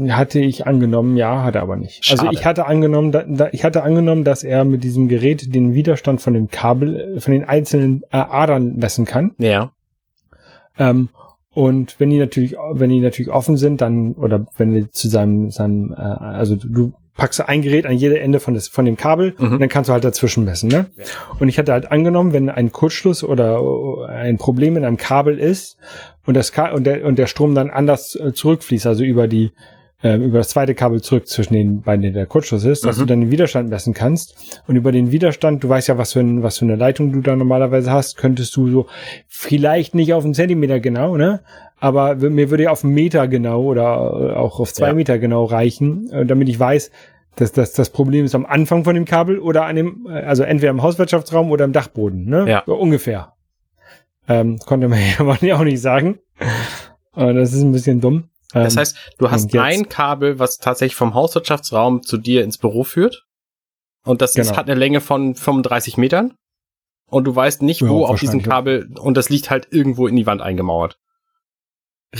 Hatte ich angenommen, ja, hat er aber nicht. Schade. Also ich hatte angenommen, da, da, ich hatte angenommen, dass er mit diesem Gerät den Widerstand von dem Kabel, von den einzelnen äh, Adern messen kann.
Ja.
Ähm, und wenn die natürlich, wenn die natürlich offen sind, dann oder wenn wir zu seinem, seinem, äh, also du packst ein Gerät an jede Ende von, des, von dem Kabel mhm. und dann kannst du halt dazwischen messen. Ne? Ja. Und ich hatte halt angenommen, wenn ein Kurzschluss oder ein Problem in einem Kabel ist und das Ka und der und der Strom dann anders äh, zurückfließt, also über die äh, über das zweite Kabel zurück zwischen den beiden der Kurzschluss ist, dass
Mhm.
du dann den Widerstand messen kannst. Und über den Widerstand, du weißt ja, was für, ein, was für eine Leitung du da normalerweise hast, könntest du so vielleicht nicht auf einen Zentimeter genau, ne? Aber mir würde ja auf einen Meter genau oder äh, auch auf zwei
Ja.
Meter genau reichen, äh, damit ich weiß, dass, dass das Problem ist am Anfang von dem Kabel oder an dem, also entweder im Hauswirtschaftsraum oder im Dachboden, ne?
Ja.
Ungefähr. Ähm, konnte man *laughs* ja auch nicht sagen. Äh, das ist ein bisschen dumm.
Das
Ähm,
heißt, du hast
und
ein Kabel, was tatsächlich vom Hauswirtschaftsraum zu dir ins Büro führt. Und das ist,
Genau.
hat eine Länge von 35 Metern. Und du weißt nicht,
Ja,
wo auf diesem. Kabel, und das liegt halt irgendwo in die Wand eingemauert.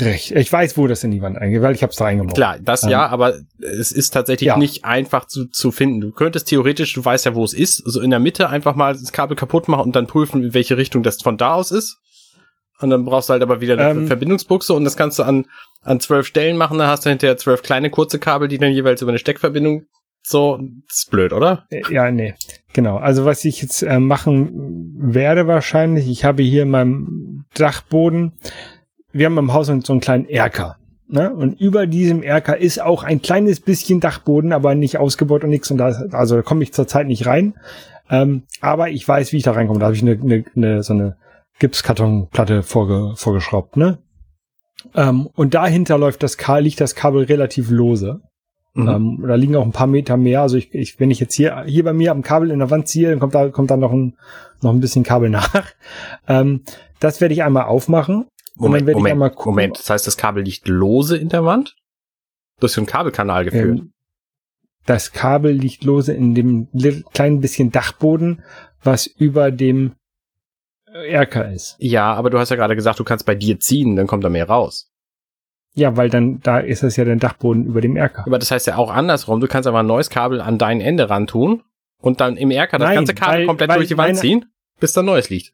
Recht. Ich weiß, wo das in die Wand eingeht, weil ich habe es da eingebaut.
Klar, das
Ähm,
ja, aber es ist tatsächlich
ja.
nicht einfach zu, zu finden. Du könntest theoretisch, du weißt ja, wo es ist, so in der Mitte einfach mal das Kabel kaputt machen und dann prüfen, in welche Richtung das von da aus ist. Und dann brauchst du halt aber wieder eine
Ähm,
Verbindungsbuchse und das kannst du an, an zwölf Stellen machen. Dann hast du hinterher zwölf kleine kurze Kabel, die dann jeweils über eine Steckverbindung so, das ist blöd, oder?
Äh, Ja, nee. Genau. Also was ich jetzt äh, machen werde wahrscheinlich, ich habe hier in meinem Dachboden, wir haben im Haus so einen kleinen Erker. Ne? Und über diesem Erker ist auch ein kleines bisschen Dachboden, aber nicht ausgebaut und nichts. Und da, also da komme ich zurzeit nicht rein. Ähm, aber ich weiß, wie ich da reinkomme. Da habe ich eine, eine, eine, so eine Gipskartonplatte vorge, vorgeschraubt. Ne? Ähm, und dahinter läuft das Kabel, liegt das Kabel relativ lose.
Mhm.
Ähm, da liegen auch ein paar Meter mehr. Also ich, ich, wenn ich jetzt hier, hier bei mir am Kabel in der Wand ziehe, dann kommt da, kommt da noch ein, noch ein bisschen Kabel *laughs* nach. Ähm, das werde ich einmal aufmachen.
Moment, Moment,
gucken.
Moment. Das heißt, das Kabel liegt lose in der Wand? Du hast so einen Kabelkanal geführt.
Ähm, das Kabel liegt lose in dem kleinen bisschen Dachboden, was über dem äh, Erker ist.
ja, aber du hast ja gerade gesagt, du kannst bei dir ziehen, dann kommt da mehr raus.
Ja, weil dann, da ist es ja der Dachboden über dem Erker.
Aber das heißt ja auch andersrum, du kannst aber ein neues Kabel an dein Ende ran tun und dann im Erker das
Nein,
ganze Kabel
weil-
komplett
weil
durch die Wand
meine-
ziehen, bis da neues liegt.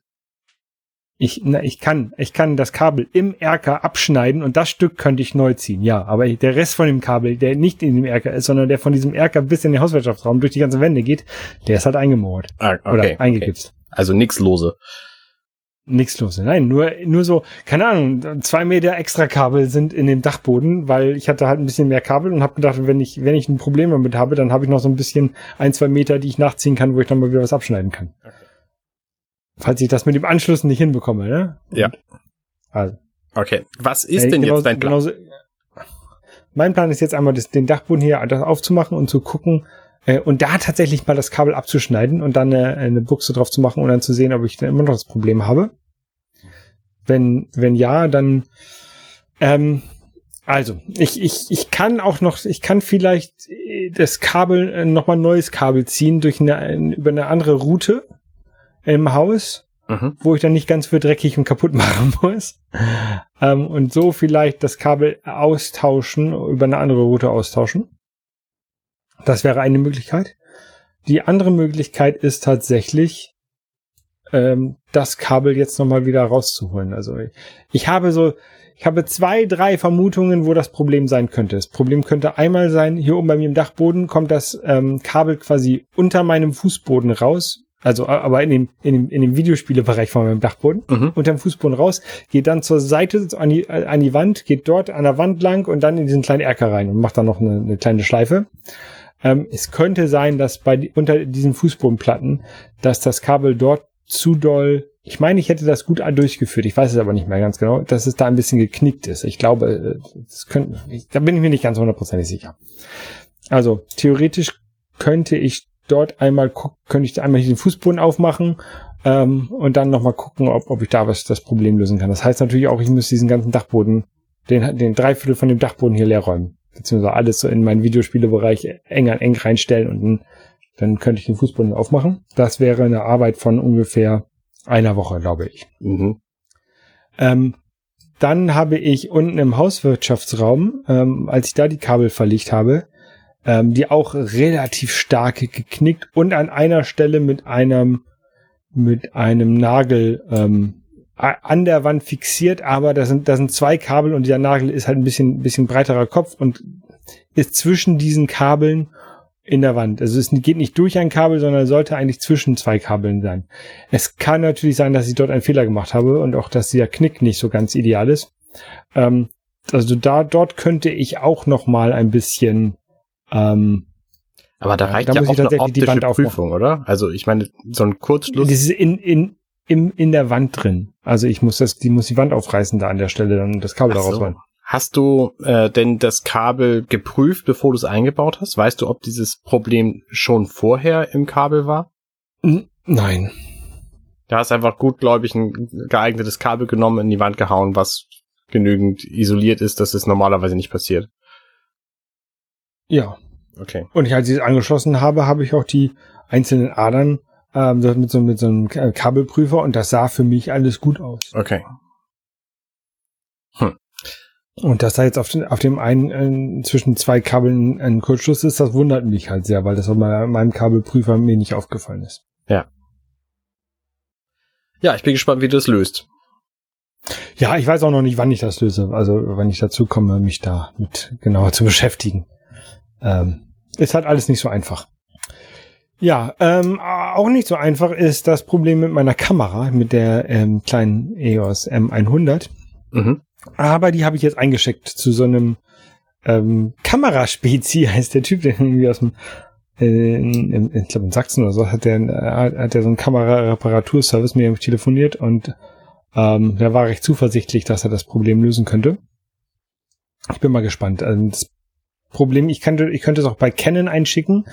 Ich, na, ich kann, ich kann das Kabel im Erker abschneiden und das Stück könnte ich neu ziehen, ja. Aber der Rest von dem Kabel, der nicht in dem Erker ist, sondern der von diesem Erker bis in den Hauswirtschaftsraum durch die ganze Wände geht, der ist halt eingemauert.
Ah, okay,
Oder
okay.
eingegipst.
Also nix lose.
Nichts los. Nein, nur, nur so, keine Ahnung, zwei Meter extra Kabel sind in dem Dachboden, weil ich hatte halt ein bisschen mehr Kabel und habe gedacht, wenn ich, wenn ich ein Problem damit habe, dann habe ich noch so ein bisschen ein, zwei Meter, die ich nachziehen kann, wo ich dann mal wieder was abschneiden kann.
Okay.
Falls ich das mit dem Anschluss nicht hinbekomme, ne?
Ja.
Also.
Okay. Was ist
Ey,
denn
genauso-
jetzt dein Plan?
genauso- mein Plan ist jetzt einmal das, den Dachboden hier aufzumachen und zu gucken äh, und da tatsächlich mal das Kabel abzuschneiden und dann eine, eine Buchse drauf zu machen und dann zu sehen, ob ich dann immer noch das Problem habe. Wenn, wenn ja, dann ähm, also, ich, ich, ich kann auch noch, ich kann vielleicht äh, das Kabel, äh, nochmal ein neues Kabel ziehen durch eine, ein- über eine andere Route im Haus
Mhm.
wo ich dann nicht ganz für dreckig und kaputt *laughs* machen muss. Ähm, und so vielleicht das Kabel austauschen, über eine andere Route austauschen. Das wäre eine Möglichkeit. Die andere Möglichkeit ist tatsächlich, ähm, das Kabel jetzt nochmal wieder rauszuholen. Also ich, ich habe so, ich habe zwei, drei Vermutungen, wo das Problem sein könnte. Das Problem könnte einmal sein, hier oben bei mir im Dachboden kommt das ähm, Kabel quasi unter meinem Fußboden raus. Also, aber in dem, in dem, in dem Videospielebereich von meinem Dachboden,
Mhm.
unterm Fußboden raus, geht dann zur Seite an die, an die Wand, geht dort an der Wand lang und dann in diesen kleinen Erker rein und macht dann noch eine, eine kleine Schleife. Ähm, es könnte sein, dass bei unter diesen Fußbodenplatten, dass das Kabel dort zu doll, ich meine, ich hätte das gut durchgeführt, ich weiß es aber nicht mehr ganz genau, dass es da ein bisschen geknickt ist. Ich glaube, äh, das könnte, da bin ich mir nicht ganz hundertprozentig sicher. Also, theoretisch könnte ich dort einmal gucken, könnte ich einmal hier den Fußboden aufmachen ähm, und dann nochmal gucken, ob, ob ich da was das Problem lösen kann. Das heißt natürlich auch, ich muss diesen ganzen Dachboden, den, den Dreiviertel von dem Dachboden hier leer räumen. Beziehungsweise alles so in meinen Videospielebereich eng an eng reinstellen und dann, dann könnte ich den Fußboden aufmachen. Das wäre eine Arbeit von ungefähr einer Woche, glaube ich.
Mhm.
Ähm, dann habe ich unten im Hauswirtschaftsraum, ähm, als ich da die Kabel verlegt habe, ähm, die auch relativ stark geknickt und an einer Stelle mit einem mit einem Nagel ähm, an der Wand fixiert, aber da sind da sind zwei Kabel und dieser Nagel ist halt ein bisschen bisschen breiterer Kopf und ist zwischen diesen Kabeln in der Wand. Also es geht nicht durch ein Kabel, sondern sollte eigentlich zwischen zwei Kabeln sein. Es kann natürlich sein, dass ich dort einen Fehler gemacht habe und auch, dass dieser Knick nicht so ganz ideal ist. Ähm, also da, dort könnte ich auch noch mal ein bisschen, ähm,
aber da reicht da ja auch eine optische Prüfung, oder? Also ich meine, so ein Kurzschluss.
Das ist in, in, in, in der Wand drin. Also ich muss das, die muss die Wand aufreißen da an der Stelle, dann das Kabel daraus holen.
Hast du äh, denn das Kabel geprüft, bevor du es eingebaut hast? Weißt du, ob dieses Problem schon vorher im Kabel war?
Nein.
Da hast einfach gutgläubig ein geeignetes Kabel genommen, in die Wand gehauen, was genügend isoliert ist, dass es normalerweise nicht passiert.
Ja.
Okay.
Und ich, als ich es angeschlossen habe, habe ich auch die einzelnen Adern ähm, mit, so, mit so einem Kabelprüfer und das sah für mich alles gut aus.
Okay.
Hm. Und dass da jetzt auf, den, auf dem einen äh, zwischen zwei Kabeln ein Kurzschluss ist, das wundert mich halt sehr, weil das auf meinem Kabelprüfer mir nicht aufgefallen ist.
Ja. Ja, ich bin gespannt, wie du das löst.
Ja, ich weiß auch noch nicht, wann ich das löse. Also, wann ich dazu komme, mich da mit genauer zu beschäftigen. Ähm, ist halt alles nicht so einfach. Ja, ähm, auch nicht so einfach ist das Problem mit meiner Kamera, mit der ähm, kleinen EOS M100. Mhm. Aber die habe ich jetzt eingeschickt zu so einem ähm, Kameraspezi, *laughs* heißt der Typ, der irgendwie aus dem, äh, in, in, ich glaube in Sachsen oder so, hat der, äh, hat der so einen Kamerareparaturservice mit mir telefoniert und ähm, der war recht zuversichtlich, dass er das Problem lösen könnte. Ich bin mal gespannt. Also das Problem, ich könnte, ich könnte es auch bei Canon einschicken.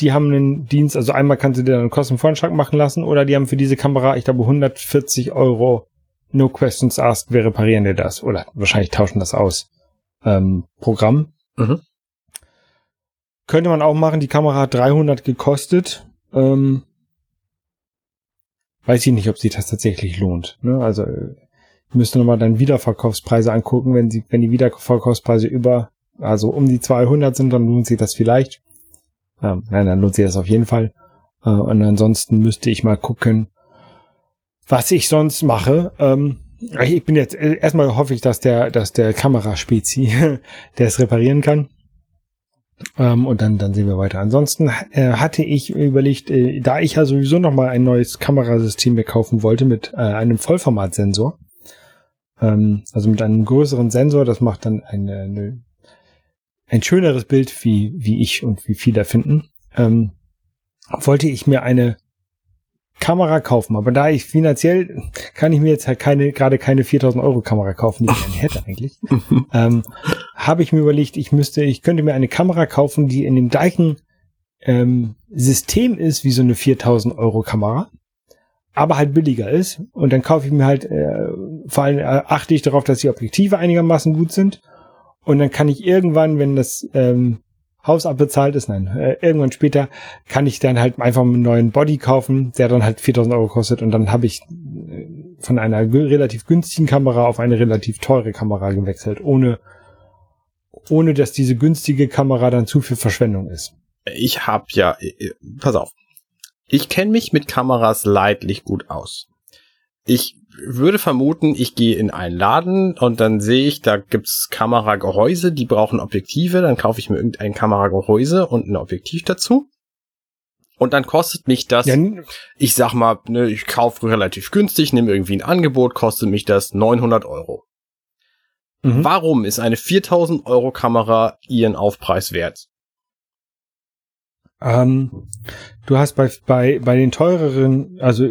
Die haben einen Dienst, also einmal kannst du dir einen Kostenvoranschlag machen lassen oder die haben für diese Kamera, ich glaube, 140 Euro No Questions Asked, wir reparieren dir das. Oder wahrscheinlich tauschen das aus. Ähm, Programm. Mhm. Könnte man auch machen, die Kamera hat 300 gekostet. Ähm, weiß ich nicht, ob sie das tatsächlich lohnt. Ne? Also ich müsste nochmal dann Wiederverkaufspreise angucken. Wenn sie, wenn die Wiederverkaufspreise über, also um die 200 sind, dann lohnt sich das vielleicht. Ähm, nein, dann lohnt sich das auf jeden Fall. Äh, und ansonsten müsste ich mal gucken, was ich sonst mache. Ähm, ich bin jetzt äh, erstmal hoffe ich, dass der, dass der Kameraspezi, *laughs* der es reparieren kann. Ähm, und dann, dann sehen wir weiter. Ansonsten äh, hatte ich überlegt, äh, da ich ja sowieso noch mal ein neues Kamerasystem mir kaufen wollte mit äh, einem Vollformatsensor, ähm, also mit einem größeren Sensor, das macht dann eine, eine, ein schöneres Bild, wie, wie ich und wie viele finden, ähm, wollte ich mir eine Kamera kaufen. Aber da ich finanziell kann ich mir jetzt halt keine, gerade keine 4000 Euro Kamera kaufen, die ich gerne hätte eigentlich, *laughs* ähm, habe ich mir überlegt, ich müsste, ich könnte mir eine Kamera kaufen, die in dem gleichen ähm, System ist wie so eine 4000 Euro Kamera, aber halt billiger ist. Und dann kaufe ich mir halt, äh, vor allem äh, achte ich darauf, dass die Objektive einigermaßen gut sind. Und dann kann ich irgendwann, wenn das ähm, Haus abbezahlt ist, nein, äh, irgendwann später kann ich dann halt einfach einen neuen Body kaufen, der dann halt 4000 Euro kostet und dann habe ich äh, von einer relativ günstigen Kamera auf eine relativ teure Kamera gewechselt, ohne, ohne dass diese günstige Kamera dann zu viel Verschwendung ist.
Ich hab ja, äh, pass auf, ich kenne mich mit Kameras leidlich gut aus. Ich würde vermuten, ich gehe in einen Laden und dann sehe ich, da gibt's Kameragehäuse, die brauchen Objektive, dann kaufe ich mir irgendein Kameragehäuse und ein Objektiv dazu. Und dann kostet mich das, ja. ich sag mal, ne, ich kaufe relativ günstig, nehme irgendwie ein Angebot, kostet mich das 900 Euro. Mhm. Warum ist eine 4000 Euro Kamera ihren Aufpreis wert?
Ähm, du hast bei, bei, bei den teureren, also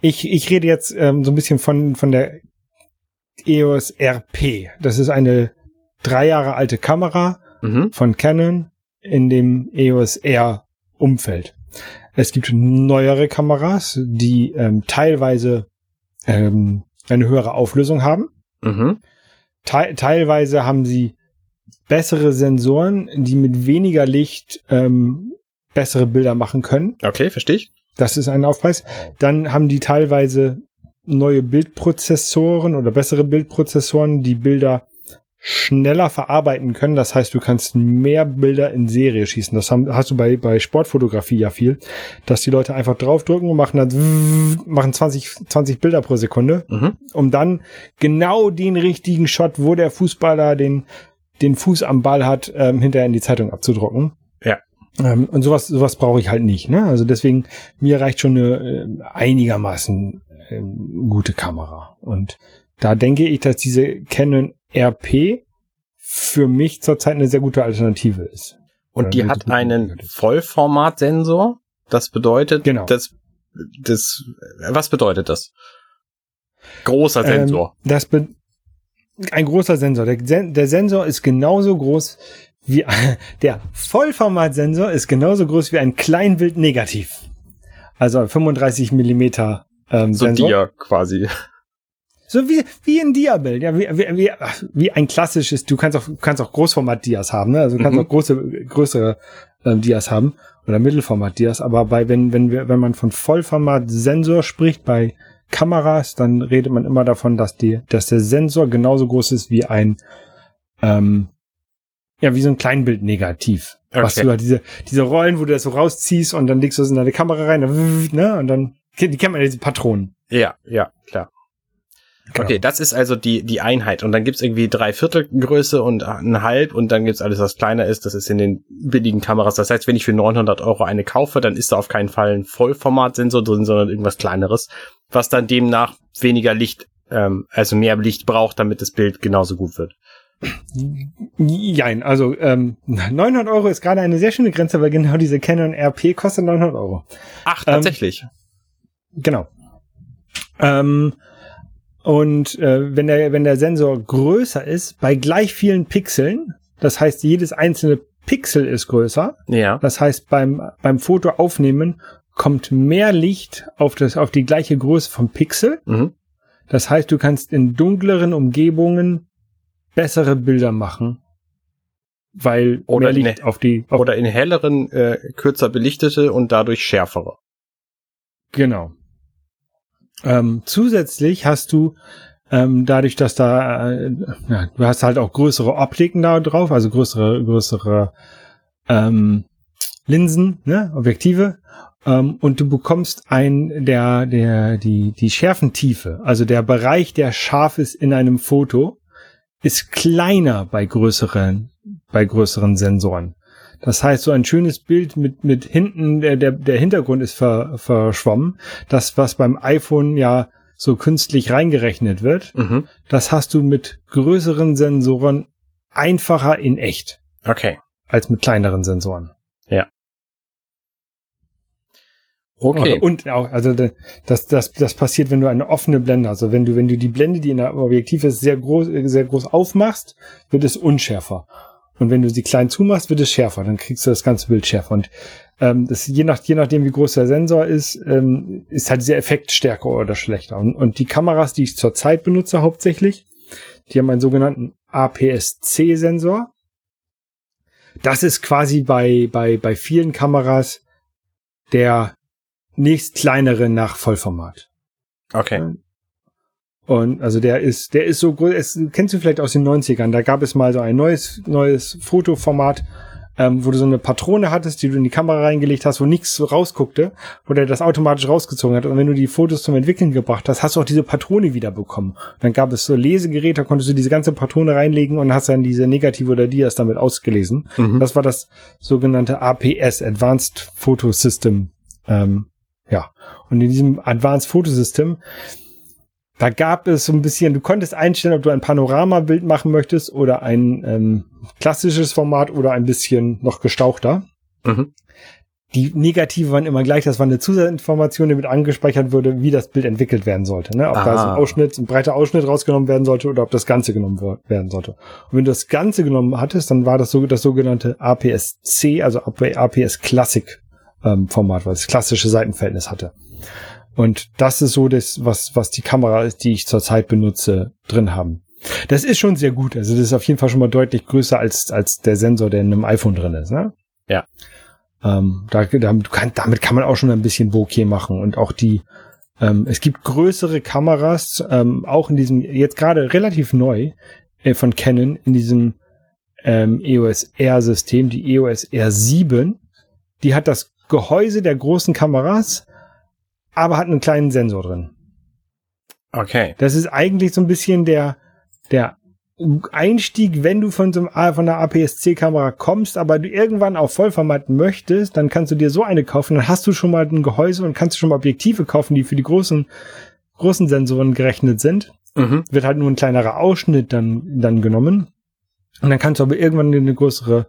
ich, ich rede jetzt ähm, so ein bisschen von, von der EOS RP. Das ist eine drei Jahre alte Kamera mhm. von Canon in dem EOS R Umfeld. Es gibt neuere Kameras, die ähm, teilweise ähm, eine höhere Auflösung haben. Mhm. Te teilweise haben sie bessere Sensoren, die mit weniger Licht ähm, bessere Bilder machen können.
Okay, verstehe ich.
Das ist ein Aufpreis. Dann haben die teilweise neue Bildprozessoren oder bessere Bildprozessoren, die Bilder schneller verarbeiten können. Das heißt, du kannst mehr Bilder in Serie schießen. Das hast du bei, bei Sportfotografie ja viel, dass die Leute einfach draufdrücken und machen dann machen 20, 20 Bilder pro Sekunde, mhm. um dann genau den richtigen Shot, wo der Fußballer den, den Fuß am Ball hat, ähm, hinterher in die Zeitung abzudrucken. Ähm, und sowas, sowas brauche ich halt nicht. Ne? Also deswegen, mir reicht schon eine äh, einigermaßen äh, gute Kamera. Und da denke ich, dass diese Canon RP für mich zurzeit eine sehr gute Alternative ist.
Und die hat einen Vollformatsensor. Das bedeutet,
genau.
das, das, was bedeutet das? Großer Sensor.
Ähm, das be ein großer Sensor. Der, der Sensor ist genauso groß wie der Vollformatsensor ist genauso groß wie ein Kleinbild negativ. Also 35 Millimeter ähm,
so
Sensor.
Dia quasi.
So wie, wie ein Dia-Bild, ja, wie, wie, wie ein klassisches, du kannst auch, kannst auch Großformat-Dias haben, ne? Also du kannst mhm. auch große, größere ähm, Dias haben oder Mittelformat-Dias, aber bei, wenn, wenn wir, wenn man von Vollformat-Sensor spricht, bei Kameras, dann redet man immer davon, dass die, dass der Sensor genauso groß ist wie ein, ähm, ja, wie so ein Kleinbild-Negativ. Okay. Was du halt diese, diese Rollen, wo du das so rausziehst und dann legst du es in deine Kamera rein, ne? Und dann, die kennt man ja diese Patronen.
Ja, ja, klar. Genau. Okay, das ist also die, die Einheit. Und dann gibt's irgendwie drei Viertel Größe und ein halb und dann gibt's alles, was kleiner ist. Das ist in den billigen Kameras. Das heißt, wenn ich für 900 Euro eine kaufe, dann ist da auf keinen Fall ein Vollformatsensor drin, sondern irgendwas kleineres, was dann demnach weniger Licht, ähm, also mehr Licht braucht, damit das Bild genauso gut wird.
Jein, also ähm, *laughs* 900 Euro ist gerade eine sehr schöne Grenze, weil genau diese Canon RP kostet 900 Euro.
Ach, tatsächlich?
Ähm, genau. Ähm, und äh, wenn, der, wenn der Sensor größer ist, bei gleich vielen Pixeln, das heißt, jedes einzelne Pixel ist größer.
Ja.
Das heißt, beim, beim Foto aufnehmen kommt mehr Licht auf, das, auf die gleiche Größe vom Pixel.
Mhm.
Das heißt, du kannst in dunkleren Umgebungen bessere Bilder machen. Weil
oder in,
auf die. Auf
oder in helleren, äh, kürzer belichtete und dadurch schärfere.
Genau. Ähm, zusätzlich hast du ähm, dadurch, dass da, äh, ja, du hast halt auch größere Optiken da drauf, also größere, größere ähm, Linsen, ne, Objektive, ähm, und du bekommst ein, der, der, die, die Schärfentiefe, also der Bereich, der scharf ist in einem Foto, ist kleiner bei größeren, bei größeren Sensoren. Das heißt, so ein schönes Bild mit, mit hinten, der, der, der Hintergrund ist ver, verschwommen. Das, was beim iPhone ja so künstlich reingerechnet wird,
mhm.
das hast du mit größeren Sensoren einfacher in echt.
Okay.
Als mit kleineren Sensoren.
Ja. Okay.
Und auch, also das, das, das passiert, wenn du eine offene Blende, also wenn du, wenn du die Blende, die in der Objektiv ist, sehr groß, sehr groß aufmachst, wird es unschärfer. Und wenn du sie klein zumachst, wird es schärfer. Dann kriegst du das ganze Bild schärfer. Und ähm, das je, nach, je nachdem, wie groß der Sensor ist, ähm, ist halt dieser Effekt stärker oder schlechter. Und, und die Kameras, die ich zurzeit benutze hauptsächlich, die haben einen sogenannten APS-C-Sensor. Das ist quasi bei, bei, bei vielen Kameras der nächst kleinere nach Vollformat.
Okay.
Und also der ist, der ist so groß, kennst du vielleicht aus den 90ern, da gab es mal so ein neues, neues Fotoformat, ähm, wo du so eine Patrone hattest, die du in die Kamera reingelegt hast, wo nichts rausguckte, wo der das automatisch rausgezogen hat. Und wenn du die Fotos zum Entwickeln gebracht hast, hast du auch diese Patrone wieder bekommen. dann gab es so Lesegeräte, da konntest du diese ganze Patrone reinlegen und hast dann diese Negative oder Dias damit ausgelesen. Mhm. Das war das sogenannte APS, Advanced Photo System. Ähm, ja. Und in diesem Advanced Photo System da gab es so ein bisschen, du konntest einstellen, ob du ein Panoramabild machen möchtest oder ein ähm, klassisches Format oder ein bisschen noch gestauchter.
Mhm.
Die Negative waren immer gleich, das war eine Zusatzinformation, die mit angespeichert wurde, wie das Bild entwickelt werden sollte. Ne? Ob Aha. da so ein Ausschnitt, ein breiter Ausschnitt rausgenommen werden sollte oder ob das Ganze genommen werden sollte. Und wenn du das Ganze genommen hattest, dann war das so das sogenannte APS-C, also APS Classic ähm, Format, weil es klassische Seitenverhältnis hatte. Und das ist so das, was, was die Kamera ist, die ich zurzeit benutze, drin haben. Das ist schon sehr gut. Also das ist auf jeden Fall schon mal deutlich größer als, als der Sensor, der in einem iPhone drin ist. Ne?
Ja.
Ähm, da, damit, kann, damit kann man auch schon ein bisschen Bokeh machen und auch die, ähm, es gibt größere Kameras, ähm, auch in diesem, jetzt gerade relativ neu, äh, von Canon, in diesem ähm, EOS R-System, die EOS R7, die hat das Gehäuse der großen Kameras, aber hat einen kleinen Sensor drin.
Okay.
Das ist eigentlich so ein bisschen der, der Einstieg, wenn du von so einem, von einer APS-C-Kamera kommst, aber du irgendwann auf Vollformat möchtest, dann kannst du dir so eine kaufen, dann hast du schon mal ein Gehäuse und kannst schon mal Objektive kaufen, die für die großen, großen Sensoren gerechnet sind. mhm. wird halt nur ein kleinerer Ausschnitt dann, dann genommen. Und dann kannst du aber irgendwann eine größere,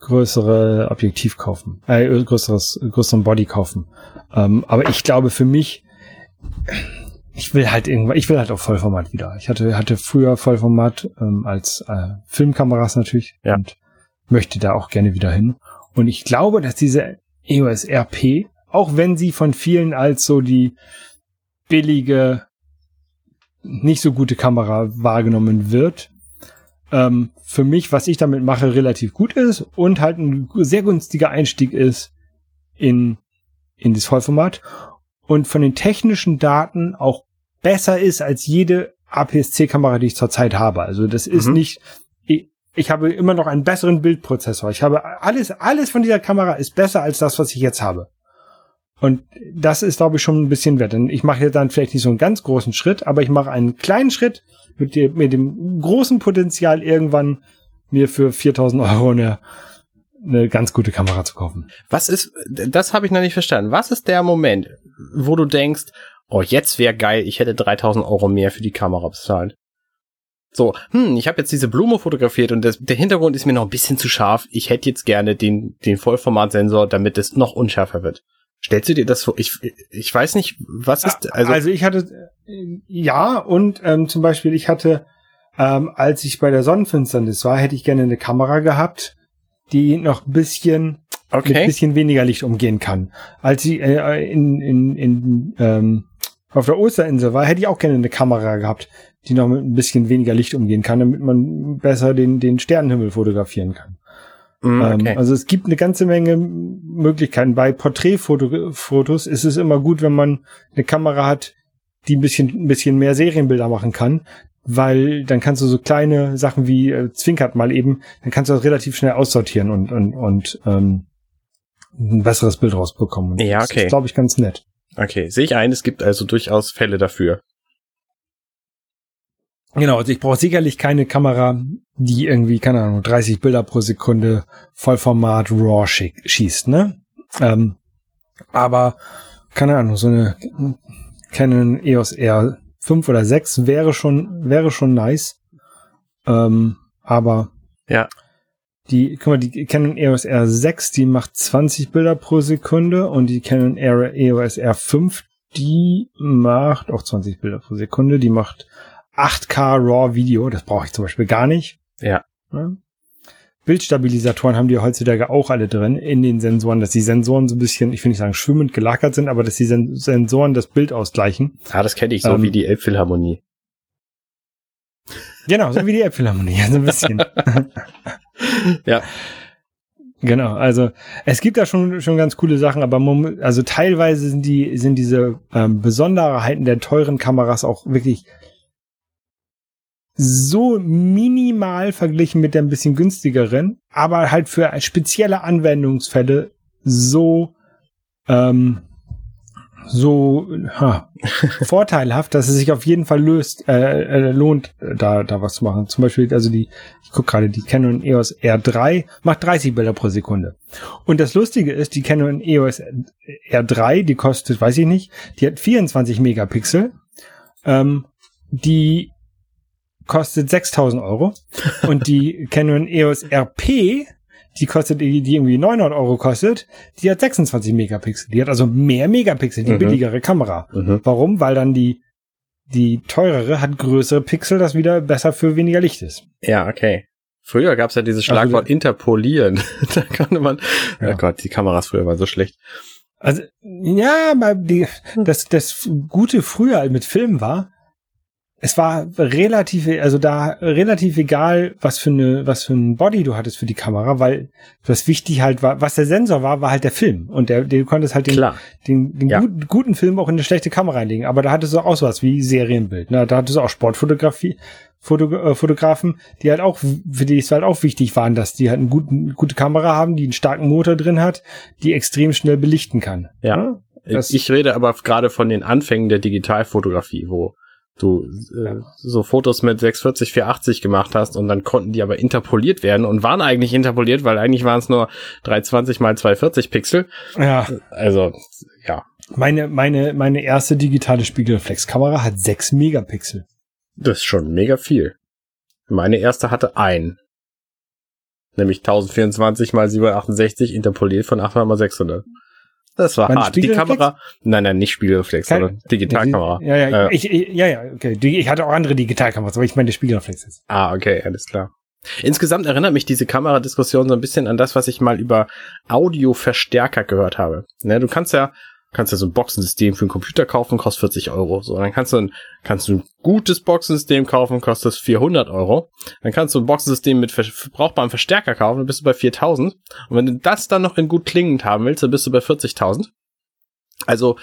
größere Objektiv kaufen, äh, größeres, größeren Body kaufen. Ähm, aber ich glaube für mich, ich will halt irgendwann, ich will halt auch Vollformat wieder. Ich hatte, hatte früher Vollformat ähm, als äh, Filmkameras natürlich
ja.
und möchte da auch gerne wieder hin. Und ich glaube, dass diese EOS RP, auch wenn sie von vielen als so die billige, nicht so gute Kamera wahrgenommen wird, ähm, für mich, was ich damit mache, relativ gut ist und halt ein sehr günstiger Einstieg ist in, in das Vollformat und von den technischen Daten auch besser ist als jede APS-C-Kamera, die ich zurzeit habe. Also das ist mhm. nicht, ich, ich habe immer noch einen besseren Bildprozessor. Ich habe alles, alles von dieser Kamera ist besser als das, was ich jetzt habe. Und das ist, glaube ich, schon ein bisschen wert. Denn ich mache jetzt dann vielleicht nicht so einen ganz großen Schritt, aber ich mache einen kleinen Schritt mit, dem, mit dem großen Potenzial irgendwann mir für 4000 Euro eine, eine ganz gute Kamera zu kaufen.
Was ist, das habe ich noch nicht verstanden. Was ist der Moment, wo du denkst, oh, jetzt wäre geil, ich hätte 3000 Euro mehr für die Kamera bezahlt? So, hm, ich habe jetzt diese Blume fotografiert und das, der Hintergrund ist mir noch ein bisschen zu scharf. Ich hätte jetzt gerne den, den Vollformatsensor, damit es noch unschärfer wird. Stellst du dir das vor? Ich, ich weiß nicht, was ist.
Also, also ich hatte ja und ähm, zum Beispiel ich hatte, ähm, als ich bei der Sonnenfinsternis war, hätte ich gerne eine Kamera gehabt, die noch ein bisschen okay. mit ein bisschen weniger Licht umgehen kann. Als ich äh, in, in, in ähm, auf der Osterinsel war, hätte ich auch gerne eine Kamera gehabt, die noch mit ein bisschen weniger Licht umgehen kann, damit man besser den, den Sternenhimmel fotografieren kann. Okay. ähm, also es gibt eine ganze Menge Möglichkeiten. Bei Porträtfotos ist es immer gut, wenn man eine Kamera hat, die ein bisschen, ein bisschen mehr Serienbilder machen kann, weil dann kannst du so kleine Sachen wie äh, zwinkert mal eben, dann kannst du das relativ schnell aussortieren und, und, und ähm, ein besseres Bild rausbekommen.
Ja, okay.
Das ist, glaube ich, ganz nett.
Okay, sehe ich ein, es gibt also durchaus Fälle dafür.
Genau, also ich brauche sicherlich keine Kamera, die irgendwie, keine Ahnung, 30 Bilder pro Sekunde Vollformat RAW schießt, ne? Ähm, aber, keine Ahnung, so eine Canon EOS R 5 oder 6 wäre schon, wäre schon nice. Ähm, aber
ja.
Die, guck mal, die Canon EOS R6, die macht 20 Bilder pro Sekunde und die Canon EOS R5, die macht auch 20 Bilder pro Sekunde, die macht 8K RAW Video, das brauche ich zum Beispiel gar nicht.
Ja.
ja. Bildstabilisatoren haben die heutzutage auch alle drin in den Sensoren, dass die Sensoren so ein bisschen, ich will nicht sagen schwimmend gelagert sind, aber dass die Sen Sensoren das Bild ausgleichen.
Ja, das kenne ich so ähm, wie die Elbphilharmonie.
Genau, so wie die Elbphilharmonie, *laughs* so ein bisschen. *laughs*
ja.
Genau, also es gibt da schon schon ganz coole Sachen, aber also teilweise sind die sind diese ähm, Besonderheiten der teuren Kameras auch wirklich so minimal verglichen mit der ein bisschen günstigeren, aber halt für spezielle Anwendungsfälle so ähm, so ha, *laughs* vorteilhaft, dass es sich auf jeden Fall löst, äh, äh, lohnt, da, da was zu machen. Zum Beispiel, also die, ich gucke gerade, die Canon EOS R3 macht 30 Bilder pro Sekunde. Und das Lustige ist, die Canon EOS R3, die kostet, weiß ich nicht, die hat 24 Megapixel. Ähm, die kostet 6000 Euro. Und die Canon EOS RP, die kostet, die, die irgendwie 900 Euro kostet, die hat 26 Megapixel. Die hat also mehr Megapixel, die mhm. billigere Kamera. Mhm. Warum? Weil dann die, die teurere hat größere Pixel, das wieder besser für weniger Licht ist.
Ja, okay. Früher gab's ja dieses also Schlagwort also, interpolieren. *laughs* da konnte man, ja. oh Gott, die Kameras früher waren so schlecht.
Also, ja, die, das, das Gute früher mit Film war, es war relativ, also da relativ egal, was für eine, was für ein Body du hattest für die Kamera, weil was wichtig halt war, was der Sensor war, war halt der Film. Und der, du konntest halt den,
Klar.
den, den ja. gut, guten Film auch in eine schlechte Kamera einlegen. Aber da hattest du auch sowas wie Serienbild. Ne? Da hattest du auch Sportfotografie, Foto, äh, Fotografen, die halt auch, für die es halt auch wichtig waren, dass die halt eine guten, gute Kamera haben, die einen starken Motor drin hat, die extrem schnell belichten kann.
Ja. Ne? ich rede aber gerade von den Anfängen der Digitalfotografie, wo du äh, so Fotos mit 640, 480 gemacht hast und dann konnten die aber interpoliert werden und waren eigentlich interpoliert, weil eigentlich waren es nur 320 mal 240 Pixel.
Ja.
Also, ja.
Meine, meine, meine erste digitale Spiegelreflexkamera hat 6 Megapixel.
Das ist schon mega viel. Meine erste hatte ein. Nämlich 1024 mal 768 interpoliert von 800 mal 600. Das war hart. Die Kamera, nein, nein, nicht Spiegelreflex,
Kein-
sondern Digitalkamera.
Ja, ja,
Äh,
ich, ja, ja, okay. Ich hatte auch andere Digitalkameras, aber ich meine Spiegelreflex ist.
Ah, okay, alles klar. Insgesamt erinnert mich diese Kameradiskussion so ein bisschen an das, was ich mal über Audioverstärker gehört habe. Ne, du kannst ja, kannst ja so ein Boxensystem für einen Computer kaufen, kostet 40 Euro. So, dann kannst du ein, kannst du ein gutes Boxensystem kaufen, kostet 400 Euro. Dann kannst du ein Boxensystem mit brauchbarem Verstärker kaufen, dann bist du bei 4000. Und wenn du das dann noch in gut klingend haben willst, dann bist du bei 40.000. Also,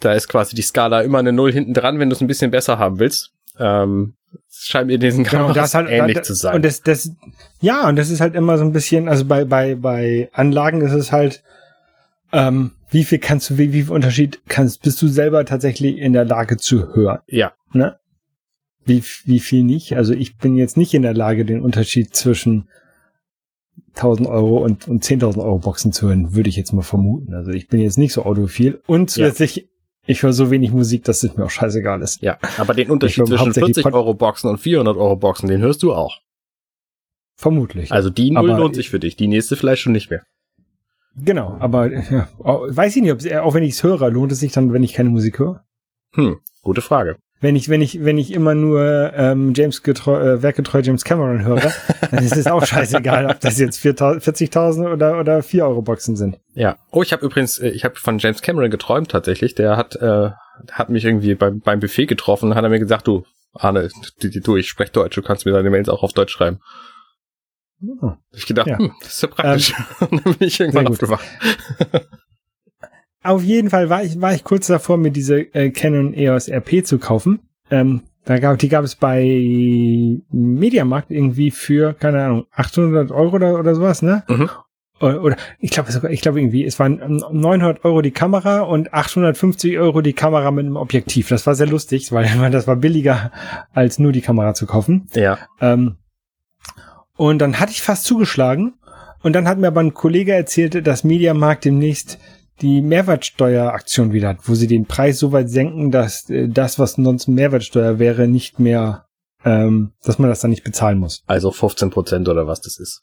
da ist quasi die Skala immer eine Null hinten dran, wenn du es ein bisschen besser haben willst. Ähm, scheint mir diesen
Genau,
Kameras
das halt,
ähnlich
da,
zu sein.
Und das, das, ja, und das ist halt immer so ein bisschen, also bei, bei, bei Anlagen ist es halt, ähm, wie viel kannst du, wie, wie viel Unterschied kannst, bist du selber tatsächlich in der Lage zu hören,
ja,
ne? Wie, wie viel nicht? Also ich bin jetzt nicht in der Lage, den Unterschied zwischen 1000 Euro und, und 10.000 Euro Boxen zu hören, würde ich jetzt mal vermuten. Also ich bin jetzt nicht so audiophil und zusätzlich, ich höre so wenig Musik, dass es mir auch scheißegal ist.
ja. Aber den Unterschied zwischen
hauptsächlich
40
Pod-
Euro Boxen und 400 Euro Boxen, den hörst du auch.
Vermutlich.
Also die Null lohnt sich für dich, die nächste vielleicht schon nicht mehr.
Genau, aber ja, weiß ich nicht, ob es, auch wenn ich es höre, lohnt es sich dann, wenn ich keine Musik höre?
Hm, gute Frage.
Wenn ich, wenn ich, wenn ich immer nur ähm, James getreu, äh, werkgetreu James Cameron höre, *laughs* dann ist es auch scheißegal, ob das jetzt 4.000 40.000 oder oder 4 Euro Boxen sind.
Ja. Oh, ich habe übrigens, äh, ich habe von James Cameron geträumt tatsächlich. Der hat, äh, hat mich irgendwie beim, beim Buffet getroffen, hat er mir gesagt, du, Arne, du, du ich spreche Deutsch, du kannst mir deine Mails auch auf Deutsch schreiben.
Hm.
Ich gedacht,
Ja.
hm, das ist ja praktisch. Und *laughs* dann bin ich irgendwann aufgewacht.
Auf jeden Fall war ich, war ich kurz davor, mir diese äh, Canon EOS RP zu kaufen. Ähm, da gab, die gab es bei Mediamarkt irgendwie für, keine Ahnung, 800 Euro oder, oder sowas, ne?
Mhm.
Oder, oder ich glaube sogar, ich glaube irgendwie, es waren ähm, 900 Euro die Kamera und 850 Euro die Kamera mit einem Objektiv. Das war sehr lustig, *laughs* weil das war billiger als nur die Kamera zu kaufen.
Ja.
Ähm, und dann hatte ich fast zugeschlagen. Und dann hat mir aber ein Kollege erzählt, dass Mediamarkt demnächst die Mehrwertsteueraktion wieder hat, wo sie den Preis so weit senken, dass äh, das, was sonst Mehrwertsteuer wäre, nicht mehr, ähm, dass man das dann nicht bezahlen muss.
Also 15 Prozent oder was das ist.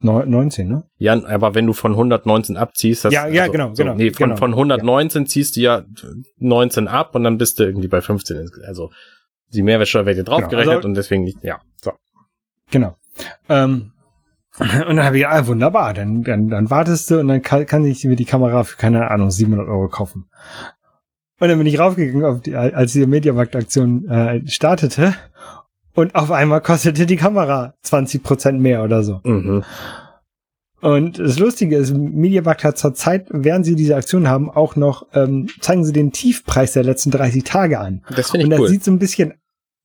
Neu- 19, ne?
Ja, aber wenn du von 119 abziehst, das,
Ja, ja, genau, genau,
Nee, von,
genau,
von 119 ziehst du ja 19 ab und dann bist du irgendwie bei 15. Also die Mehrwertsteuer wird dir draufgerechnet
Genau, also-
und deswegen nicht, ja. So.
Genau. Ähm, und dann habe ich ah, wunderbar, dann, dann, dann wartest du und dann kann, kann ich mir die Kamera für, keine Ahnung, 700 Euro kaufen. Und dann bin ich raufgegangen, auf die, als diese Mediamarkt-Aktion äh, startete und auf einmal kostete die Kamera 20 Prozent mehr oder so.
Mhm.
Und das Lustige ist, Mediamarkt hat zur Zeit, während sie diese Aktion haben, auch noch, ähm, zeigen sie den Tiefpreis der letzten 30 Tage an.
Das finde
Und
ich
das
cool.
sieht so ein bisschen,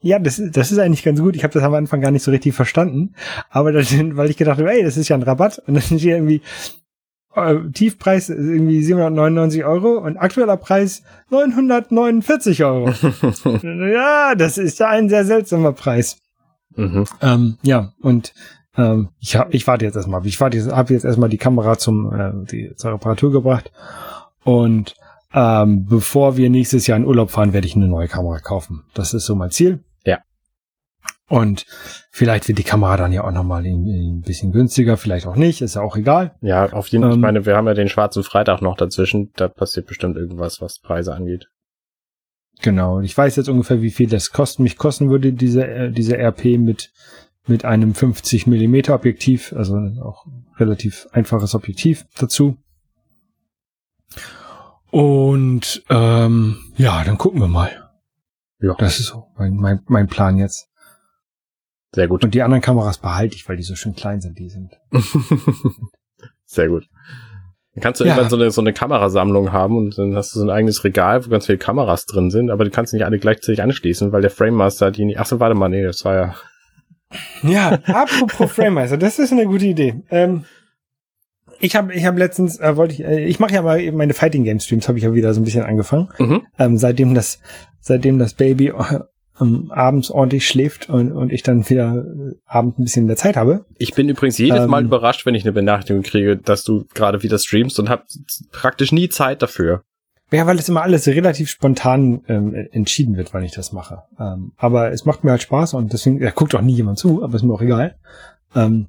ja, das, ist- das ist eigentlich ganz gut. Ich habe das am Anfang gar nicht so richtig verstanden. Aber das, *laughs* weil ich gedacht habe, ey, das ist ja ein Rabatt. Und dann *laughs* steht irgendwie, äh, Tiefpreis irgendwie 799 Euro und aktueller Preis 949 Euro. *laughs* ja, das ist ja ein sehr seltsamer Preis.
mhm.
Ähm, ja, und ähm, ich, hab, ich warte jetzt erstmal. Ich warte jetzt, habe jetzt erstmal die Kamera zum äh, die, zur Reparatur gebracht. Und ähm, bevor wir nächstes Jahr in Urlaub fahren, werde ich eine neue Kamera kaufen. Das ist so mein Ziel. Und vielleicht wird die Kamera dann ja auch nochmal ein, ein bisschen günstiger, vielleicht auch nicht, ist ja auch egal.
Ja, auf jeden Fall.
Ähm,
ich meine, wir haben ja den schwarzen Freitag noch dazwischen. Da passiert bestimmt irgendwas, was Preise angeht.
Genau. Ich weiß jetzt ungefähr, wie viel das kosten, mich kosten würde, diese, äh, diese RP mit, mit einem 50 Millimeter Objektiv, also auch relativ einfaches Objektiv dazu. Und ähm, ja, dann gucken wir mal.
Ja.
Das ist so mein, mein, mein Plan jetzt.
Sehr gut.
Und die anderen Kameras behalte ich, weil die so schön klein sind, die sind. *laughs*
Sehr gut. Dann kannst du
Ja.
irgendwann so eine, so eine Kamerasammlung haben und dann hast du so ein eigenes Regal, wo ganz viele Kameras drin sind, aber die kannst du nicht alle gleichzeitig anschließen, weil der Frame Master die nicht. Achso, warte mal, nee, das war ja.
Ja, apropos Framemeister, das ist eine gute Idee. Ähm, ich habe ich hab letztens, äh, wollte ich, äh, ich mache ja mal eben meine Fighting Game Streams, habe ich ja wieder so ein bisschen angefangen.
Mhm.
Ähm, seitdem das, seitdem das Baby ähm, abends ordentlich schläft und, und ich dann wieder äh, abends ein bisschen mehr Zeit habe.
Ich bin übrigens jedes Mal
Ähm.
überrascht, wenn ich eine Benachrichtigung kriege, dass du gerade wieder streamst und hab praktisch nie Zeit dafür.
Ja, weil es immer alles relativ spontan ähm, entschieden wird, wann ich das mache. Ähm, aber es macht mir halt Spaß und deswegen, ja, guckt auch nie jemand zu, aber ist mir auch egal. Ähm,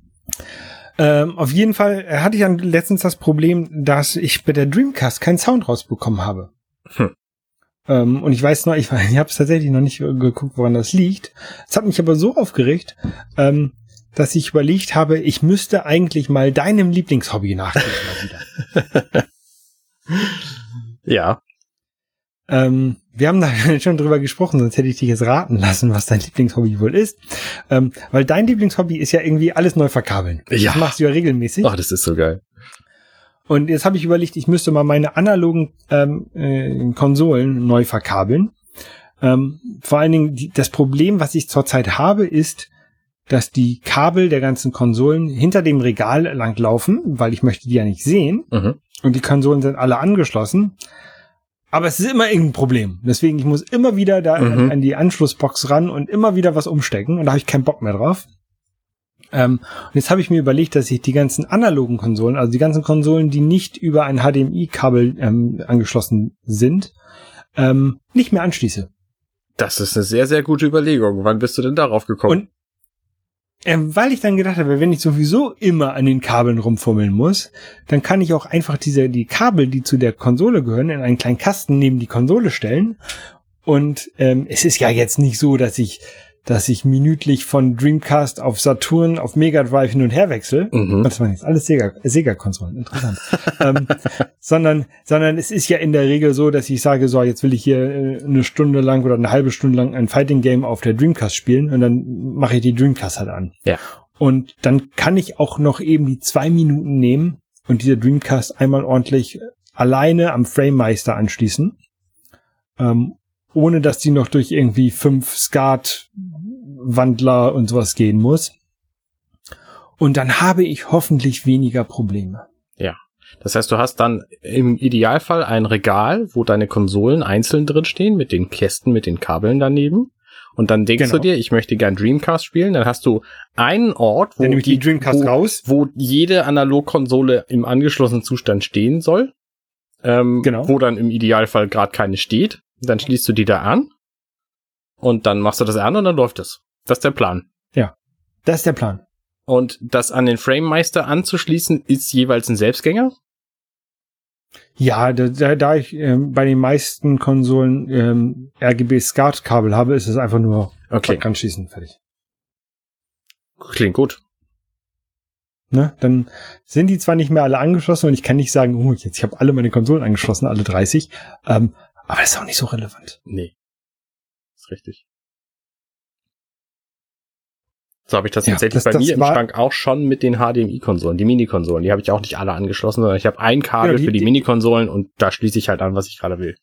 ähm, auf jeden Fall hatte ich dann letztens das Problem, dass ich bei der Dreamcast keinen Sound rausbekommen habe. Hm. Ähm, und ich weiß noch, ich, *laughs* ich habe es tatsächlich noch nicht geguckt, woran das liegt. Es hat mich aber so aufgeregt, ähm, dass ich überlegt habe, ich müsste eigentlich mal deinem Lieblingshobby nachgehen *laughs*
ja.
Ähm, wir haben da *laughs* schon drüber gesprochen, sonst hätte ich dich jetzt raten lassen, was dein Lieblingshobby wohl ist. Ähm, weil dein Lieblingshobby ist ja irgendwie alles neu verkabeln.
Ja.
Das machst du ja regelmäßig.
Ach, das ist so geil.
Und jetzt habe ich überlegt, ich müsste mal meine analogen ähm, äh, Konsolen neu verkabeln. Ähm, vor allen Dingen die, das Problem, was ich zurzeit habe, ist, dass die Kabel der ganzen Konsolen hinter dem Regal langlaufen, weil ich möchte die ja nicht sehen. Mhm. Und die Konsolen sind alle angeschlossen. Aber es ist immer irgendein Problem. Deswegen, ich muss immer wieder da mhm. an die Anschlussbox ran und immer wieder was umstecken. Und da habe ich keinen Bock mehr drauf. Ähm, und jetzt habe ich mir überlegt, dass ich die ganzen analogen Konsolen, also die ganzen Konsolen, die nicht über ein HDMI-Kabel ähm, angeschlossen sind, ähm, nicht mehr anschließe.
Das ist eine sehr, sehr gute Überlegung. Wann bist du denn darauf gekommen?
Und ähm, weil ich dann gedacht habe, wenn ich sowieso immer an den Kabeln rumfummeln muss, dann kann ich auch einfach diese, die Kabel, die zu der Konsole gehören, in einen kleinen Kasten neben die Konsole stellen. Und ähm, es ist ja jetzt nicht so, dass ich dass ich minütlich von Dreamcast auf Saturn auf Mega Drive hin und her wechsle. Mhm. Das waren jetzt alles Sega, Sega-Konsolen, interessant. *laughs* ähm, sondern, sondern es ist ja in der Regel so, dass ich sage, so, jetzt will ich hier äh, eine Stunde lang oder eine halbe Stunde lang ein Fighting Game auf der Dreamcast spielen und dann mache ich die Dreamcast halt an.
Ja.
Und dann kann ich auch noch eben die zwei Minuten nehmen und diese Dreamcast einmal ordentlich alleine am Frame Meister anschließen. Ähm, ohne dass die noch durch irgendwie fünf Skat-Wandler und sowas gehen muss. Und dann habe ich hoffentlich weniger Probleme.
Ja. Das heißt, du hast dann im Idealfall ein Regal, wo deine Konsolen einzeln drin stehen, mit den Kästen, mit den Kabeln daneben. Und dann denkst genau. du dir, ich möchte gern Dreamcast spielen. Dann hast du einen Ort,
wo, die, die Dreamcast
wo,
raus.
wo jede Analogkonsole im angeschlossenen Zustand stehen soll. Ähm, genau. Wo dann im Idealfall gerade keine steht. Dann schließt du die da an und dann machst du das an und dann läuft es. Das ist der Plan.
Ja, das ist der Plan.
Und das an den Frame-Meister anzuschließen, ist jeweils ein Selbstgänger?
Ja, da, da ich ähm, bei den meisten Konsolen ähm, RGB-SCART-Kabel habe, ist es einfach nur
okay.
anschließen, fertig.
Klingt gut.
Ne? Dann sind die zwar nicht mehr alle angeschlossen und ich kann nicht sagen, oh, jetzt ich habe alle meine Konsolen angeschlossen, alle 30, ähm, aber das ist auch nicht so relevant.
Nee. Ist richtig. So habe ich das ja, tatsächlich das, bei das mir im Schrank auch schon mit den HDMI-Konsolen, die Mini-Konsolen. Die habe ich auch nicht alle angeschlossen, sondern ich habe ein Kabel genau, die, für die, die Mini-Konsolen und da schließe ich halt an, was ich gerade will.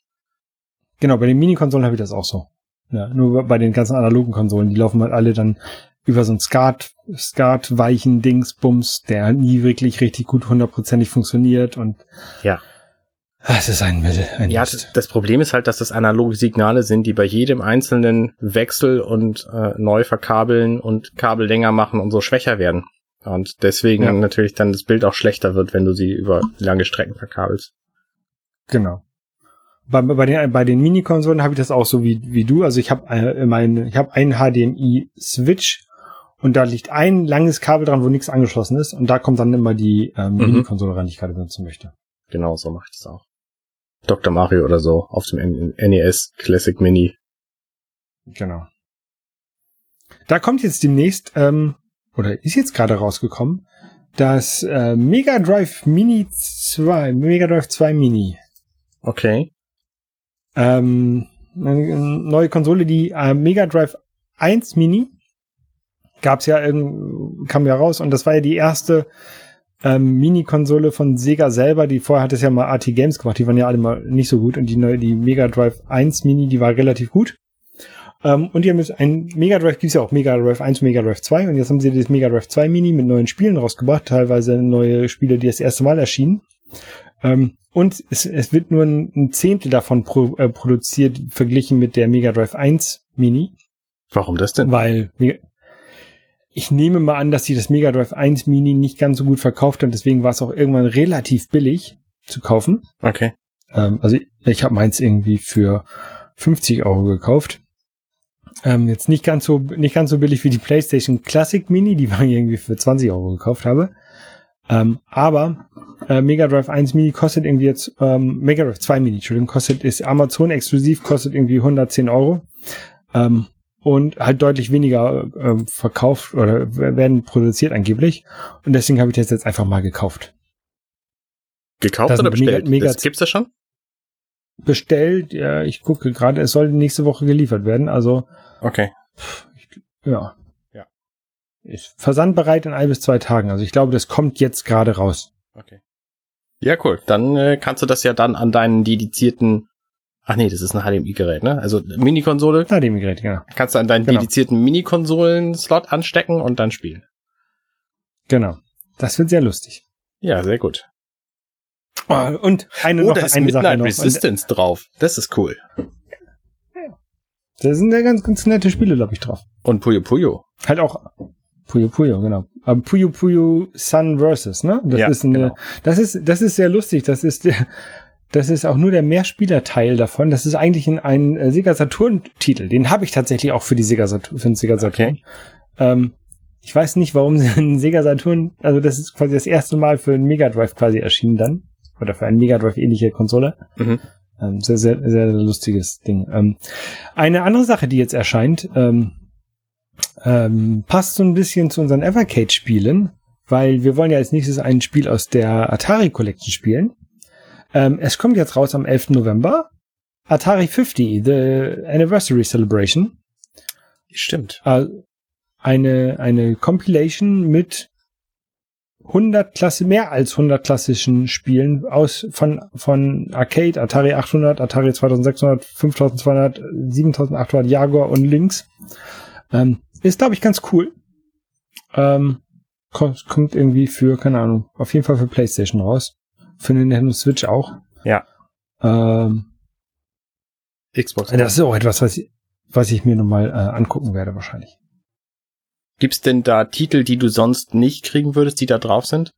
Genau, bei den Mini-Konsolen habe ich das auch so. Ja, nur bei den ganzen analogen Konsolen, die laufen halt alle dann über so ein Skat, Skat-weichen Dingsbums, der nie wirklich richtig gut hundertprozentig funktioniert und
ja.
Ah, es ist ein Mittel. Ein
ja, Mist. das Problem ist halt, dass das analoge Signale sind, die bei jedem einzelnen Wechsel und äh, neu verkabeln und Kabel länger machen und so schwächer werden. Und deswegen ja. natürlich dann das Bild auch schlechter wird, wenn du sie über lange Strecken verkabelst.
Genau. Bei, bei den, bei den Mini-Konsolen habe ich das auch so wie, wie du. Also ich habe äh, mein, ich habe einen HDMI-Switch und da liegt ein langes Kabel dran, wo nichts angeschlossen ist. Und da kommt dann immer die ähm, mhm. Mini-Konsole rein, die ich gerade benutzen möchte.
Genau, so mache ich das auch. Dr. Mario oder so auf dem NES Classic Mini.
Genau. Da kommt jetzt demnächst, ähm, oder ist jetzt gerade rausgekommen, das äh, Mega Drive Mini 2, Mega Drive 2 Mini.
Okay.
Ähm, eine neue Konsole, die äh, Mega Drive 1 Mini gab's ja, kam ja raus und das war ja die erste ähm, Mini-Konsole von Sega selber, die vorher hat es ja mal RT Games gemacht, die waren ja alle mal nicht so gut und die neue, die Mega Drive 1 Mini, die war relativ gut. Ähm, und die haben jetzt ein Mega Drive gibt's ja auch Mega Drive 1 Mega Drive 2 und jetzt haben sie das Mega Drive 2 Mini mit neuen Spielen rausgebracht, teilweise neue Spiele, die das erste Mal erschienen. Ähm, und es, es wird nur ein, ein Zehntel davon pro, äh, produziert, verglichen mit der Mega Drive 1 Mini.
Warum das denn?
Weil ich nehme mal an, dass sie das Mega Drive 1 Mini nicht ganz so gut verkauft hat, deswegen war es auch irgendwann relativ billig zu kaufen.
Okay.
Ähm, also ich habe meins irgendwie für 50 Euro gekauft. Ähm, jetzt nicht ganz so nicht ganz so billig wie die PlayStation Classic Mini, die *laughs* war irgendwie für 20 Euro gekauft habe. Ähm, aber äh, Mega Drive 1 Mini kostet irgendwie jetzt, ähm, Mega Drive 2 Mini, Entschuldigung, kostet, ist Amazon exklusiv, kostet irgendwie 110 Euro. Ähm, und halt deutlich weniger äh, verkauft oder werden produziert angeblich. Und deswegen habe ich das jetzt einfach mal gekauft.
Gekauft oder bestellt? Mega, mega das gibt's das schon?
Bestellt, ja, ich gucke gerade, es soll nächste Woche geliefert werden, also.
Okay.
Ja. Ja. Ist versandbereit in ein bis zwei Tagen. Also ich glaube, das kommt jetzt gerade raus.
Okay. Ja, cool. Dann äh, kannst du das ja dann an deinen dedizierten Ach nee, das ist ein HDMI-Gerät, ne? Also Mini-Konsole.
HDMI-Gerät, genau.
Kannst du an deinen genau. dedizierten Mini-Konsolen-Slot anstecken und dann spielen.
Genau. Das wird sehr lustig.
Ja, sehr gut.
Oh, und eine
oh,
noch,
da ist
eine
Midnight
Sache noch.
Resistance und, drauf. Das ist cool.
Da sind ja ganz, ganz nette Spiele, glaube ich, drauf.
Und Puyo Puyo.
Halt auch Puyo Puyo, genau. Aber Puyo Puyo Sun Versus, ne? Das
ja,
ist eine, genau. das ist, das ist sehr lustig. Das ist der, das ist auch nur der Mehrspielerteil davon. Das ist eigentlich ein, ein äh, Sega Saturn-Titel. Den habe ich tatsächlich auch für die Sega Saturn. Für den Sega Saturn. Okay. Ähm, ich weiß nicht, warum *laughs* sie einen Sega Saturn, also das ist quasi das erste Mal für einen Mega Drive quasi erschienen dann. Oder für eine Mega Drive ähnliche Konsole. Mhm. Ähm, sehr, sehr, sehr lustiges Ding. Ähm, eine andere Sache, die jetzt erscheint, ähm, ähm, passt so ein bisschen zu unseren Evercade-Spielen, weil wir wollen ja als nächstes ein Spiel aus der Atari Collection spielen. Ähm, es kommt jetzt raus am 11. November. Atari 50, The Anniversary Celebration.
Stimmt.
Äh, eine, eine Compilation mit 100 Klasse, mehr als 100 klassischen Spielen aus, von, von Arcade, Atari 800, Atari 2600, 5200, 7800, Jaguar und Lynx. Ähm, ist, glaube ich, ganz cool. Ähm, kommt, kommt irgendwie für, keine Ahnung, auf jeden Fall für PlayStation raus. Für den Nintendo Switch auch.
Ja.
Ähm,
Xbox.
Das ist auch etwas, was ich, was ich mir nochmal äh, angucken werde, wahrscheinlich.
Gibt's denn da Titel, die du sonst nicht kriegen würdest, die da drauf sind?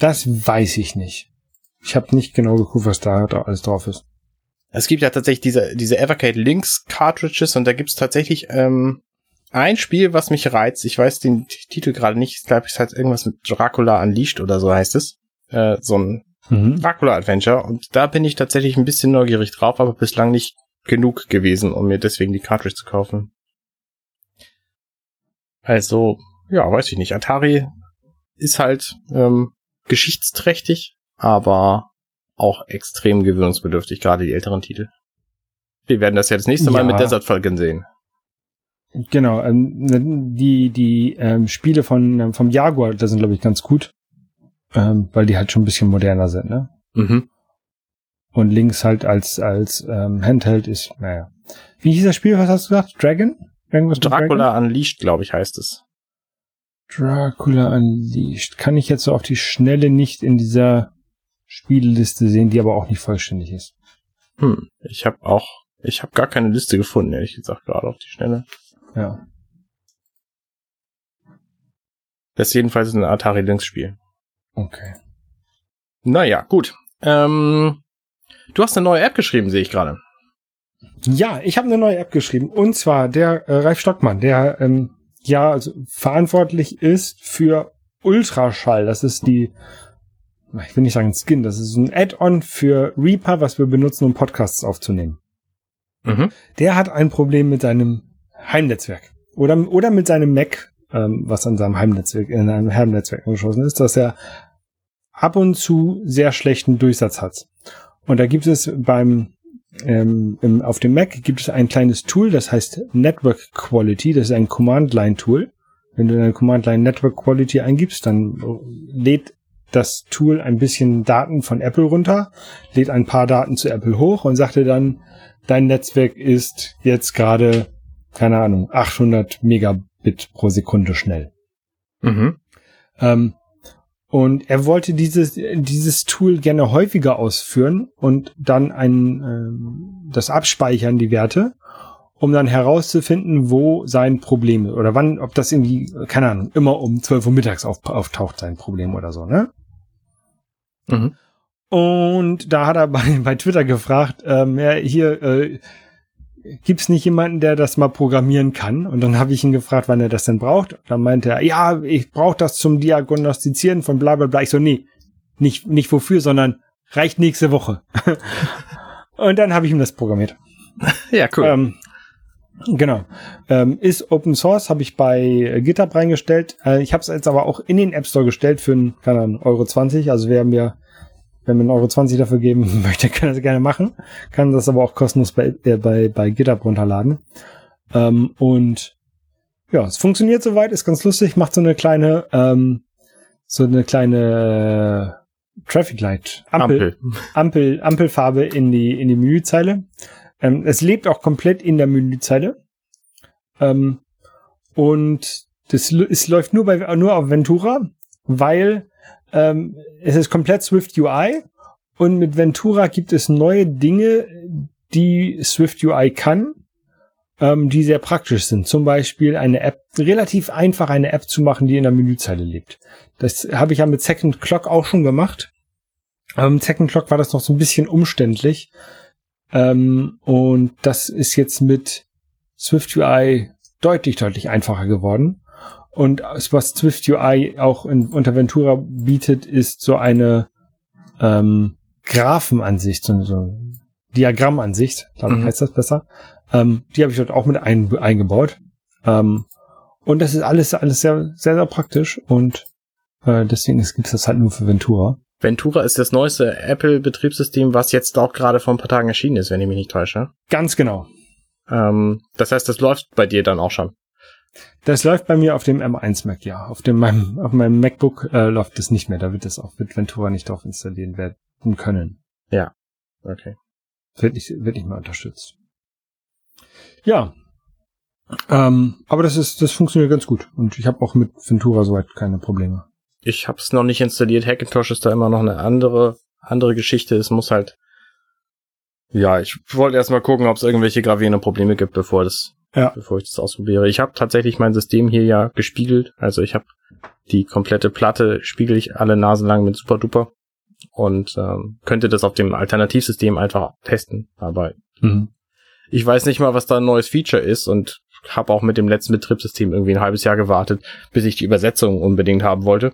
Das weiß ich nicht. Ich habe nicht genau geguckt, was da, alles drauf ist.
Es gibt ja tatsächlich diese, diese Evercade Links Cartridges und da gibt's tatsächlich ähm, ein Spiel, was mich reizt. Ich weiß den Titel gerade nicht. Ich glaube, es heißt irgendwas mit Dracula Unleashed oder so heißt es äh, so ein mhm. Dracula-Adventure. Und da bin ich tatsächlich ein bisschen neugierig drauf, aber bislang nicht genug gewesen, um mir deswegen die Cartridge zu kaufen. Also, ja, weiß ich nicht. Atari ist halt ähm, geschichtsträchtig, aber auch extrem gewöhnungsbedürftig, gerade die älteren Titel. Wir werden das ja das nächste Mal ja. mit Desert Falcon sehen.
Genau, ähm, die die ähm, Spiele von ähm, vom Jaguar, das sind glaube ich ganz gut ähm, weil die halt schon ein bisschen moderner sind, ne?
Mhm.
Und links halt als als ähm, Handheld ist, naja. Wie hieß das Spiel, was hast du gesagt? Dragon?
Irgendwas Dracula Dragon? Unleashed, glaube ich, heißt es.
Dracula Unleashed. Kann ich jetzt so auf die Schnelle nicht in dieser Spielliste sehen, die aber auch nicht vollständig ist.
Hm, ich habe auch, ich habe gar keine Liste gefunden, ehrlich gesagt, gerade auf die Schnelle.
Ja.
Das ist jedenfalls ein Atari Lynx Spiel.
Okay.
Naja, gut. Ähm, du hast eine neue App geschrieben, sehe ich gerade.
Ja, ich habe eine neue App geschrieben. Und zwar der äh, Ralf Stockmann, der ähm, ja also verantwortlich ist für Ultraschall. Das ist die, ich will nicht sagen Skin, das ist ein Add-on für Reaper, was wir benutzen, um Podcasts aufzunehmen. Mhm. Der hat ein Problem mit seinem Heimnetzwerk. Oder, oder mit seinem Mac, ähm, was an seinem Heimnetzwerk, in einem Heimnetzwerk angeschlossen ist, dass er ab und zu sehr schlechten Durchsatz hat. Und da gibt es beim ähm, im, auf dem Mac gibt es ein kleines Tool, das heißt Network Quality. Das ist ein Command-Line-Tool. Wenn du eine Command-Line Network Quality eingibst, dann lädt das Tool ein bisschen Daten von Apple runter, lädt ein paar Daten zu Apple hoch und sagt dir dann, dein Netzwerk ist jetzt gerade, keine Ahnung, 800 Megabit pro Sekunde schnell.
Mhm.
Ähm, und er wollte dieses, dieses Tool gerne häufiger ausführen und dann ein, äh, das abspeichern, die Werte, um dann herauszufinden, wo sein Problem ist. Oder wann, ob das irgendwie, keine Ahnung, immer um 12 Uhr mittags auf, auftaucht, sein Problem oder so, ne?
Mhm.
Und da hat er bei, *laughs* bei Twitter gefragt, ähm, ja, hier äh, gibt's nicht jemanden, der das mal programmieren kann? Und dann habe ich ihn gefragt, wann er das denn braucht. Dann meinte er, ja, ich brauche das zum Diagnostizieren von bla bla bla. Ich so, nee, nicht, nicht wofür, sondern reicht nächste Woche. *laughs* und dann habe ich ihm das programmiert. *laughs*
Ja, cool.
Ähm, genau. Ähm, ist Open Source, habe ich bei GitHub reingestellt. Äh, ich habe es jetzt aber auch in den App Store gestellt für einen, keine Ahnung, Euro 20. Also wer mir, mir einen Euro 20 dafür geben *laughs* möchte, kann das gerne machen. Kann das aber auch kostenlos bei, äh, bei, bei GitHub runterladen. Ähm, und ja, es funktioniert soweit, ist ganz lustig, macht so eine kleine, ähm, so eine kleine Traffic Light Ampel,
Ampel.
Ampel, Ampelfarbe in die, in die Menüzeile. Ähm, es lebt auch komplett in der Menüzeile. Ähm, und das es läuft nur bei, nur auf Ventura, weil ähm, es ist komplett Swift UI und mit Ventura gibt es neue Dinge, die Swift UI kann, ähm, die sehr praktisch sind. Zum Beispiel eine App, relativ einfach eine App zu machen, die in der Menüzeile lebt. Das habe ich ja mit Second Clock auch schon gemacht. Mit Second Clock war das noch so ein bisschen umständlich. Ähm, und das ist jetzt mit Swift UI deutlich, deutlich einfacher geworden. Und was Swift UI auch in, unter Ventura bietet, ist so eine ähm, Graphenansicht, so, so Diagrammansicht, glaube ich,
Mhm.
heißt das besser. Ähm, die habe ich dort auch mit ein, eingebaut. Ähm, und das ist alles, alles sehr, sehr, sehr praktisch und äh, deswegen gibt es das halt nur für Ventura.
Ventura ist das neueste Apple-Betriebssystem, was jetzt auch gerade vor ein paar Tagen erschienen ist, wenn ich mich nicht täusche.
Ganz genau.
Ähm, das heißt, das läuft bei dir dann auch schon.
Das läuft bei mir auf dem M1 Mac, ja. Auf dem meinem, auf meinem MacBook äh, läuft es nicht mehr. Da wird es auch mit Ventura nicht drauf installieren werden können.
Okay.
Wird nicht, wird nicht mehr unterstützt. Ja. Ähm, aber das ist, das funktioniert ganz gut. Und ich habe auch mit Ventura soweit keine Probleme.
Ich habe es noch nicht installiert. Hackintosh ist da immer noch eine andere andere Geschichte. Es muss halt ja, ich wollte erst mal gucken, ob es irgendwelche gravierenden Probleme gibt, bevor das
Ja.
bevor ich das ausprobiere. Ich habe tatsächlich mein System hier ja gespiegelt, also ich habe die komplette Platte spiegel ich alle Nasen lang mit Super Duper und ähm, könnte das auf dem Alternativsystem einfach testen, aber
Mhm.
ich weiß nicht mal, was da ein neues Feature ist und habe auch mit dem letzten Betriebssystem irgendwie ein halbes Jahr gewartet, bis ich die Übersetzung unbedingt haben wollte.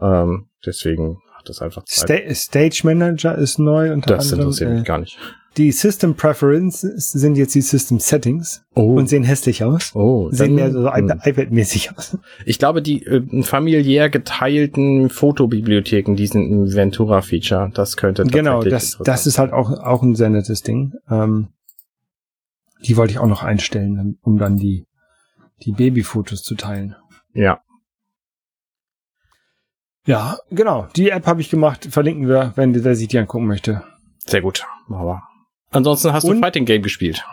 Ähm, deswegen hat das einfach Zeit.
Sta Stage Manager ist neu unter
das
anderem.
interessiert mich
Äh,
gar nicht.
Die System Preferences sind jetzt die System Settings
Oh,
und sehen hässlich aus.
oh
Sehen mehr so
hm.
iPad-mäßig aus.
Ich glaube, die äh, familiär geteilten Fotobibliotheken, die sind ein Ventura-Feature. Das könnte
Genau, das, das ist halt auch, auch ein sehr nettes Ding. Ähm, die wollte ich auch noch einstellen, um dann die, die Babyfotos zu teilen.
Ja,
Ja, genau. Die App habe ich gemacht. Verlinken wir, wenn der sich die angucken möchte.
sehr gut. Machen wir. Ansonsten hast du
Und-
Fighting Game gespielt.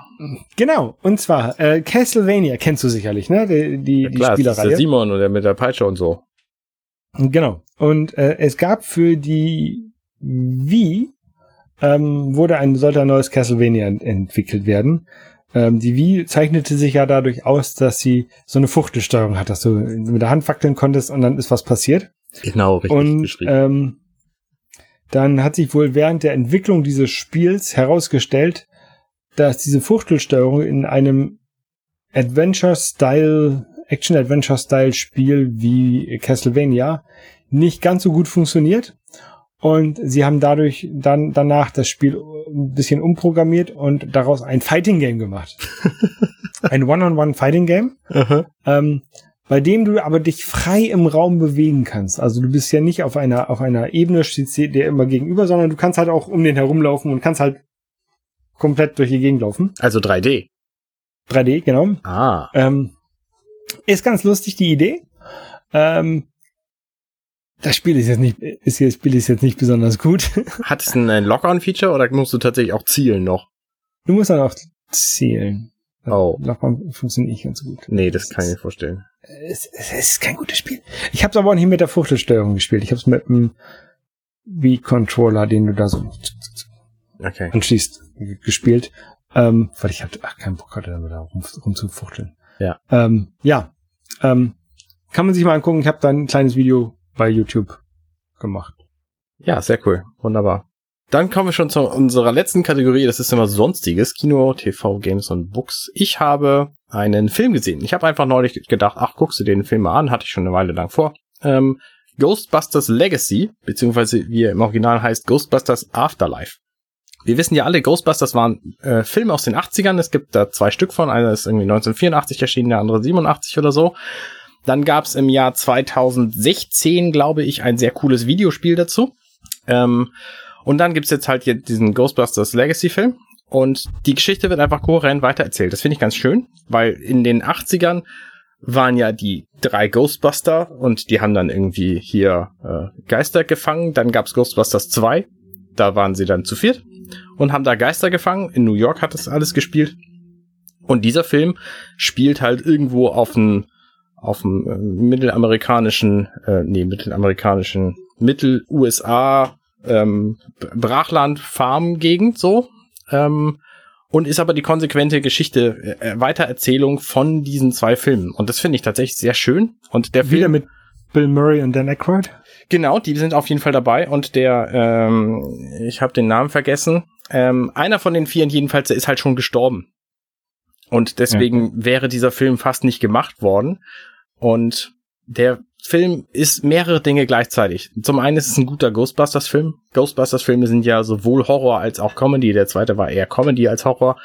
Genau. Und zwar äh, Castlevania kennst du sicherlich, ne? Die, die,
Ja,
die
klar, das ist der
Spielerreihe.
Simon oder mit der Peitsche und so.
Genau. Und äh, es gab für die Wii ähm, wurde ein sollte ein neues Castlevania ent entwickelt werden. Ähm, die Wii zeichnete sich ja dadurch aus, dass sie so eine Fuchtelsteuerung hat, dass du mit der Hand wackeln konntest und dann ist was passiert.
Genau, richtig
und ähm, dann hat sich wohl während der Entwicklung dieses Spiels herausgestellt, dass diese Fuchtelsteuerung in einem Adventure-Style, Action-Adventure-Style-Spiel wie Castlevania nicht ganz so gut funktioniert. Und sie haben dadurch dann danach das Spiel ein bisschen umprogrammiert und daraus ein Fighting Game gemacht. *laughs* ein One-on-One Fighting Game
Aha.
ähm, bei dem du aber dich frei im Raum bewegen kannst. Also du bist ja nicht auf einer auf einer Ebene steht der immer gegenüber, sondern du kannst halt auch um den herumlaufen und kannst halt komplett durch die Gegend laufen.
Also 3D.
3D, genau.
Ah.
Ähm, ist ganz lustig die Idee. Ähm, das Spiel ist jetzt nicht, ist das Spiel ist jetzt nicht besonders gut. *laughs*
Hat es ein Lock-on-Feature oder musst du tatsächlich auch zielen noch?
Du musst dann auch zählen.
Oh.
Lockdown funktioniert nicht ganz so gut.
Nee, das kann ich mir vorstellen.
Es, es ist kein gutes Spiel. Ich habe es aber auch nicht mit der Fuchtelsteuerung gespielt. Ich habe es mit dem Wii-Controller, den du da so
Okay.
anschließt, gespielt, ähm, weil ich halt ach, keinen Bock hatte, damit da rum, rumzufuchteln.
Ja.
Ähm, ja. Ähm, kann man sich mal angucken. Ich habe da ein kleines Video bei YouTube gemacht.
Ja, sehr cool. Wunderbar. Dann kommen wir schon zu unserer letzten Kategorie. Das ist immer Sonstiges. Kino, TV, Games und Books. Ich habe einen Film gesehen. Ich habe einfach neulich gedacht, ach, guckst du den Film mal an. Hatte ich schon eine Weile lang vor. Ähm, Ghostbusters Legacy, beziehungsweise wie er im Original heißt, Ghostbusters Afterlife. Wir wissen ja alle, Ghostbusters waren äh, Filme aus den 80ern. Es gibt da zwei Stück von. Einer ist irgendwie 1984 erschienen, der andere 87 oder so. Dann gab es im Jahr 2016, glaube ich, ein sehr cooles Videospiel dazu. Ähm, und dann gibt's jetzt halt hier diesen Ghostbusters Legacy-Film. Und die Geschichte wird einfach kohärent weitererzählt. Das finde ich ganz schön, weil in den 80ern waren ja die drei Ghostbuster und die haben dann irgendwie hier äh, Geister gefangen. Dann gab's Ghostbusters 2, da waren sie dann zu viert und haben da Geister gefangen. In New York hat das alles gespielt. Und dieser Film spielt halt irgendwo auf dem auf dem äh, mittelamerikanischen, äh, nee, mittelamerikanischen, Mittel-USA ähm, Brachland Farm Gegend so ähm, und ist aber die konsequente Geschichte äh, Weitererzählung von diesen zwei Filmen und das finde ich tatsächlich sehr schön und der
Wieder
Film
mit Bill Murray und Dan Aykroyd.
Genau, die sind auf jeden Fall dabei und der, ähm, ich habe den Namen vergessen, ähm, einer von den vieren jedenfalls, der ist halt schon gestorben. Und deswegen ja. wäre dieser Film fast nicht gemacht worden. Und der Film ist mehrere Dinge gleichzeitig. Zum einen ist es ein guter Ghostbusters-Film. Ghostbusters-Filme sind ja sowohl Horror als auch Comedy. Der zweite war eher Comedy als Horror.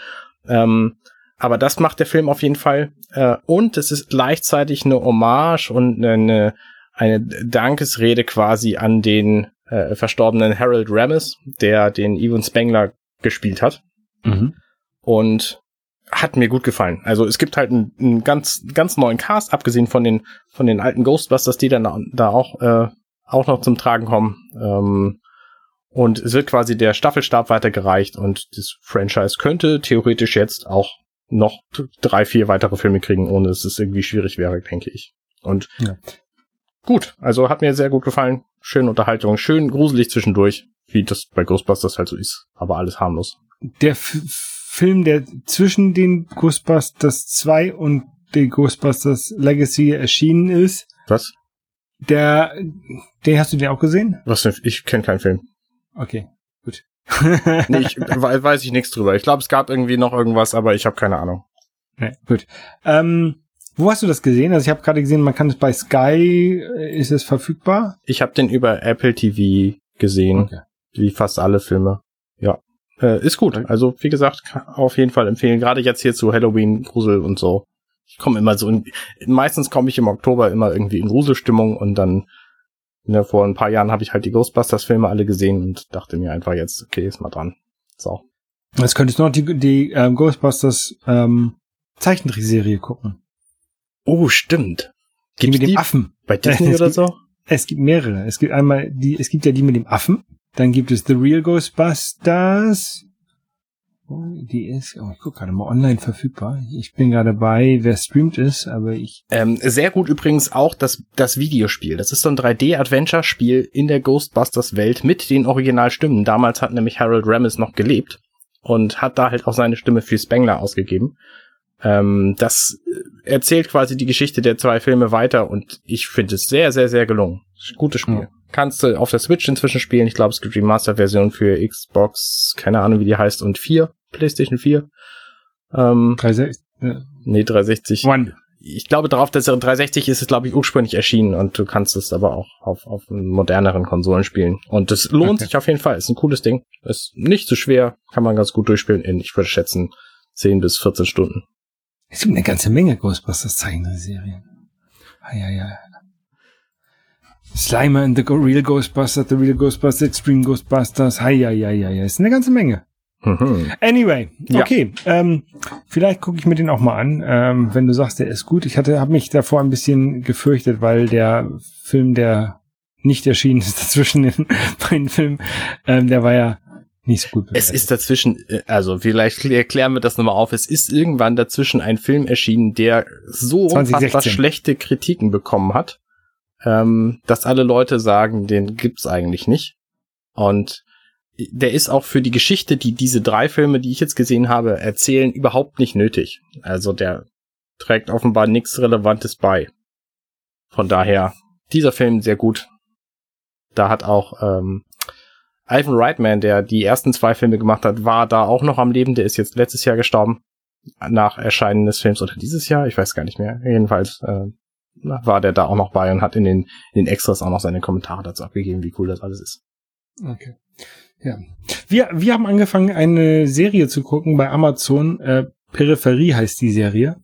Ähm, aber das macht der Film auf jeden Fall. Äh, und es ist gleichzeitig eine Hommage und eine, eine Dankesrede quasi an den äh, verstorbenen Harold Ramis, der den Ewan Spengler gespielt hat. Mhm. Und hat mir gut gefallen. Also es gibt halt einen, einen ganz ganz neuen Cast, abgesehen von den von den alten Ghostbusters, die dann da auch äh, auch noch zum Tragen kommen. Ähm, und es wird quasi der Staffelstab weitergereicht und das Franchise könnte theoretisch jetzt auch noch drei, vier weitere Filme kriegen, ohne dass es irgendwie schwierig wäre, denke ich. Und ja. gut, also hat mir sehr gut gefallen. Schöne Unterhaltung, schön gruselig zwischendurch, wie das bei Ghostbusters halt so ist, aber alles harmlos.
Der F Film, der zwischen den Ghostbusters 2 und den Ghostbusters Legacy erschienen ist.
Was?
Der, den hast du den auch gesehen?
Was denn? Ich kenne keinen Film.
Okay, gut. *laughs*
nee, ich, weiß ich nichts drüber. Ich glaube, es gab irgendwie noch irgendwas, aber ich habe keine Ahnung.
Nee, gut. Ähm, wo hast du das gesehen? Also ich habe gerade gesehen, man kann es bei Sky, äh, ist es verfügbar?
Ich habe den über Apple TV gesehen, okay. wie fast alle Filme. Ja. Äh, ist gut. Also, wie gesagt, auf jeden Fall empfehlen. Gerade jetzt hier zu Halloween, Grusel und so. Ich komme immer so in, meistens komme ich im Oktober immer irgendwie in Gruselstimmung und dann, ne, vor ein paar Jahren habe ich halt die Ghostbusters-Filme alle gesehen und dachte mir einfach jetzt, okay, ist mal dran. So.
Jetzt könntest du noch die, die ähm, Ghostbusters ähm, Zeichentrickserie gucken.
Oh, stimmt.
Die mit dem die Affen.
Bei Disney *laughs* oder so?
Es gibt mehrere. Es gibt einmal die, es gibt ja die mit dem Affen. Dann gibt es The Real Ghostbusters. Die ist, oh, ich guck gerade mal online verfügbar. Ich bin gerade bei, wer streamt ist, aber ich.
Ähm, sehr gut übrigens auch das, das Videospiel. Das ist so ein 3D-Adventure-Spiel in der Ghostbusters-Welt mit den Originalstimmen. Damals hat nämlich Harold Ramis noch gelebt und hat da halt auch seine Stimme für Spengler ausgegeben. Ähm, das erzählt quasi die Geschichte der zwei Filme weiter und ich finde es sehr, sehr, sehr gelungen. Gutes Spiel. Ja kannst du auf der Switch inzwischen spielen. Ich glaube, es gibt Remaster-Version für Xbox, keine Ahnung, wie die heißt, und 4, PlayStation 4. Ähm,
360? Ja.
Nee, 360.
One.
Ich glaube, darauf, dass er 360 ist es, glaube ich, ursprünglich erschienen und du kannst es aber auch auf, auf moderneren Konsolen spielen. Und das lohnt okay. sich auf jeden Fall. Ist ein cooles Ding. Ist nicht zu so schwer, kann man ganz gut durchspielen in, ich würde schätzen, 10 bis 14 Stunden.
Es gibt eine ganze Menge Ghostbusters Zeichenserien. Ah, ja, ja. Slimer and the Real Ghostbusters, The Real Ghostbusters, Extreme Ghostbusters, hi, ja, ja, ja, ja, ist eine ganze Menge. Mhm. Anyway, okay, ja. ähm, vielleicht gucke ich mir den auch mal an, ähm, wenn du sagst, der ist gut. Ich hatte, habe mich davor ein bisschen gefürchtet, weil der Film, der nicht erschienen ist *laughs* dazwischen in meinen Filmen, ähm, der war ja nicht so gut.
Bewertet. Es ist dazwischen, äh, also vielleicht erklären wir das nochmal auf. Es ist irgendwann dazwischen ein Film erschienen, der so 2016. unfassbar schlechte Kritiken bekommen hat, ähm, dass alle Leute sagen, den gibt's eigentlich nicht. Und der ist auch für die Geschichte, die diese drei Filme, die ich jetzt gesehen habe, erzählen, überhaupt nicht nötig. Also der trägt offenbar nichts Relevantes bei. Von daher, dieser Film sehr gut. Da hat auch ähm, Ivan Reitman, der die ersten zwei Filme gemacht hat, war da auch noch am Leben. Der ist jetzt letztes Jahr gestorben. Nach Erscheinen des Films oder dieses Jahr, ich weiß gar nicht mehr. Jedenfalls äh, war der da auch noch bei und hat in den, in den Extras auch noch seine Kommentare dazu abgegeben, wie cool das alles ist.
Okay. Ja. Wir, wir haben angefangen, eine Serie zu gucken bei Amazon. Äh, Peripherie heißt die Serie.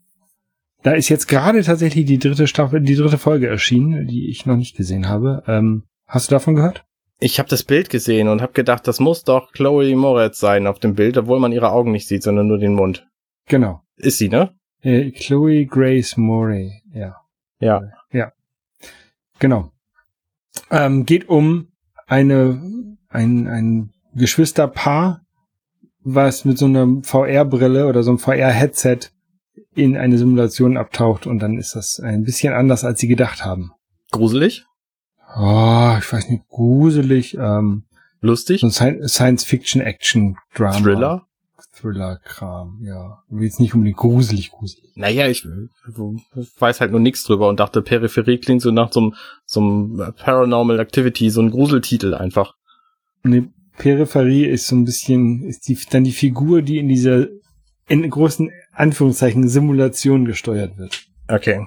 Da ist jetzt gerade tatsächlich die dritte Staffel, die dritte Folge erschienen, die ich noch nicht gesehen habe. Ähm, hast du davon gehört?
Ich habe das Bild gesehen und habe gedacht, das muss doch Chloe Moretz sein auf dem Bild, obwohl man ihre Augen nicht sieht, sondern nur den Mund.
Genau.
Ist sie, ne?
Äh, Chloe Grace Moray, ja.
Ja.
Ja. Genau. Ähm, geht um eine, ein, ein Geschwisterpaar, was mit so einer VR-Brille oder so einem VR-Headset in eine Simulation abtaucht und dann ist das ein bisschen anders, als sie gedacht haben.
Gruselig?
Oh, ich weiß nicht, gruselig, ähm,
Lustig?
so ein Science-Fiction-Action-Drama.
Thriller?
Thriller-Kram, ja. Jetzt nicht unbedingt gruselig, gruselig.
Naja, ich weiß halt nur nichts drüber und dachte, Peripherie klingt so nach so einem, so einem Paranormal Activity, so ein Gruseltitel einfach.
Nee, Peripherie ist so ein bisschen, ist die, dann die Figur, die in dieser, in großen Anführungszeichen, Simulation gesteuert wird.
Okay.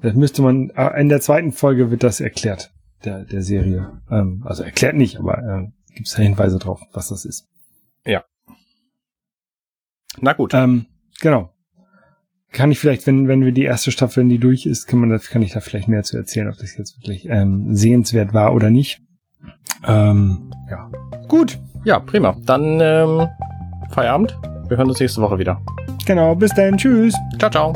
Das müsste man, äh, in der zweiten Folge wird das erklärt, der, der Serie. Ähm, also erklärt nicht, aber äh, gibt es da Hinweise drauf, was das ist.
Na gut.
Ähm, genau. Kann ich vielleicht, wenn, wenn wir die erste Staffel, wenn die durch ist, kann man das, kann ich da vielleicht mehr zu erzählen, ob das jetzt wirklich ähm, sehenswert war oder nicht. Ähm, ja. Gut.
Ja, prima. Dann ähm, Feierabend. Wir hören uns nächste Woche wieder.
Genau. Bis dann. Tschüss.
Ciao, ciao.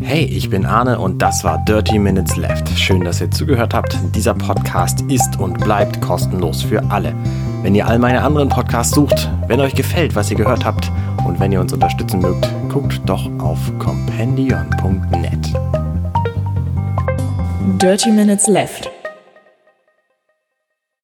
Hey, ich bin Arne und das war Dirty Minutes Left. Schön, dass ihr zugehört habt. Dieser Podcast ist und bleibt kostenlos für alle. Wenn ihr all meine anderen Podcasts sucht, wenn euch gefällt, was ihr gehört habt und wenn ihr uns unterstützen mögt, guckt doch auf compendion.net.
Dirty Minutes Left.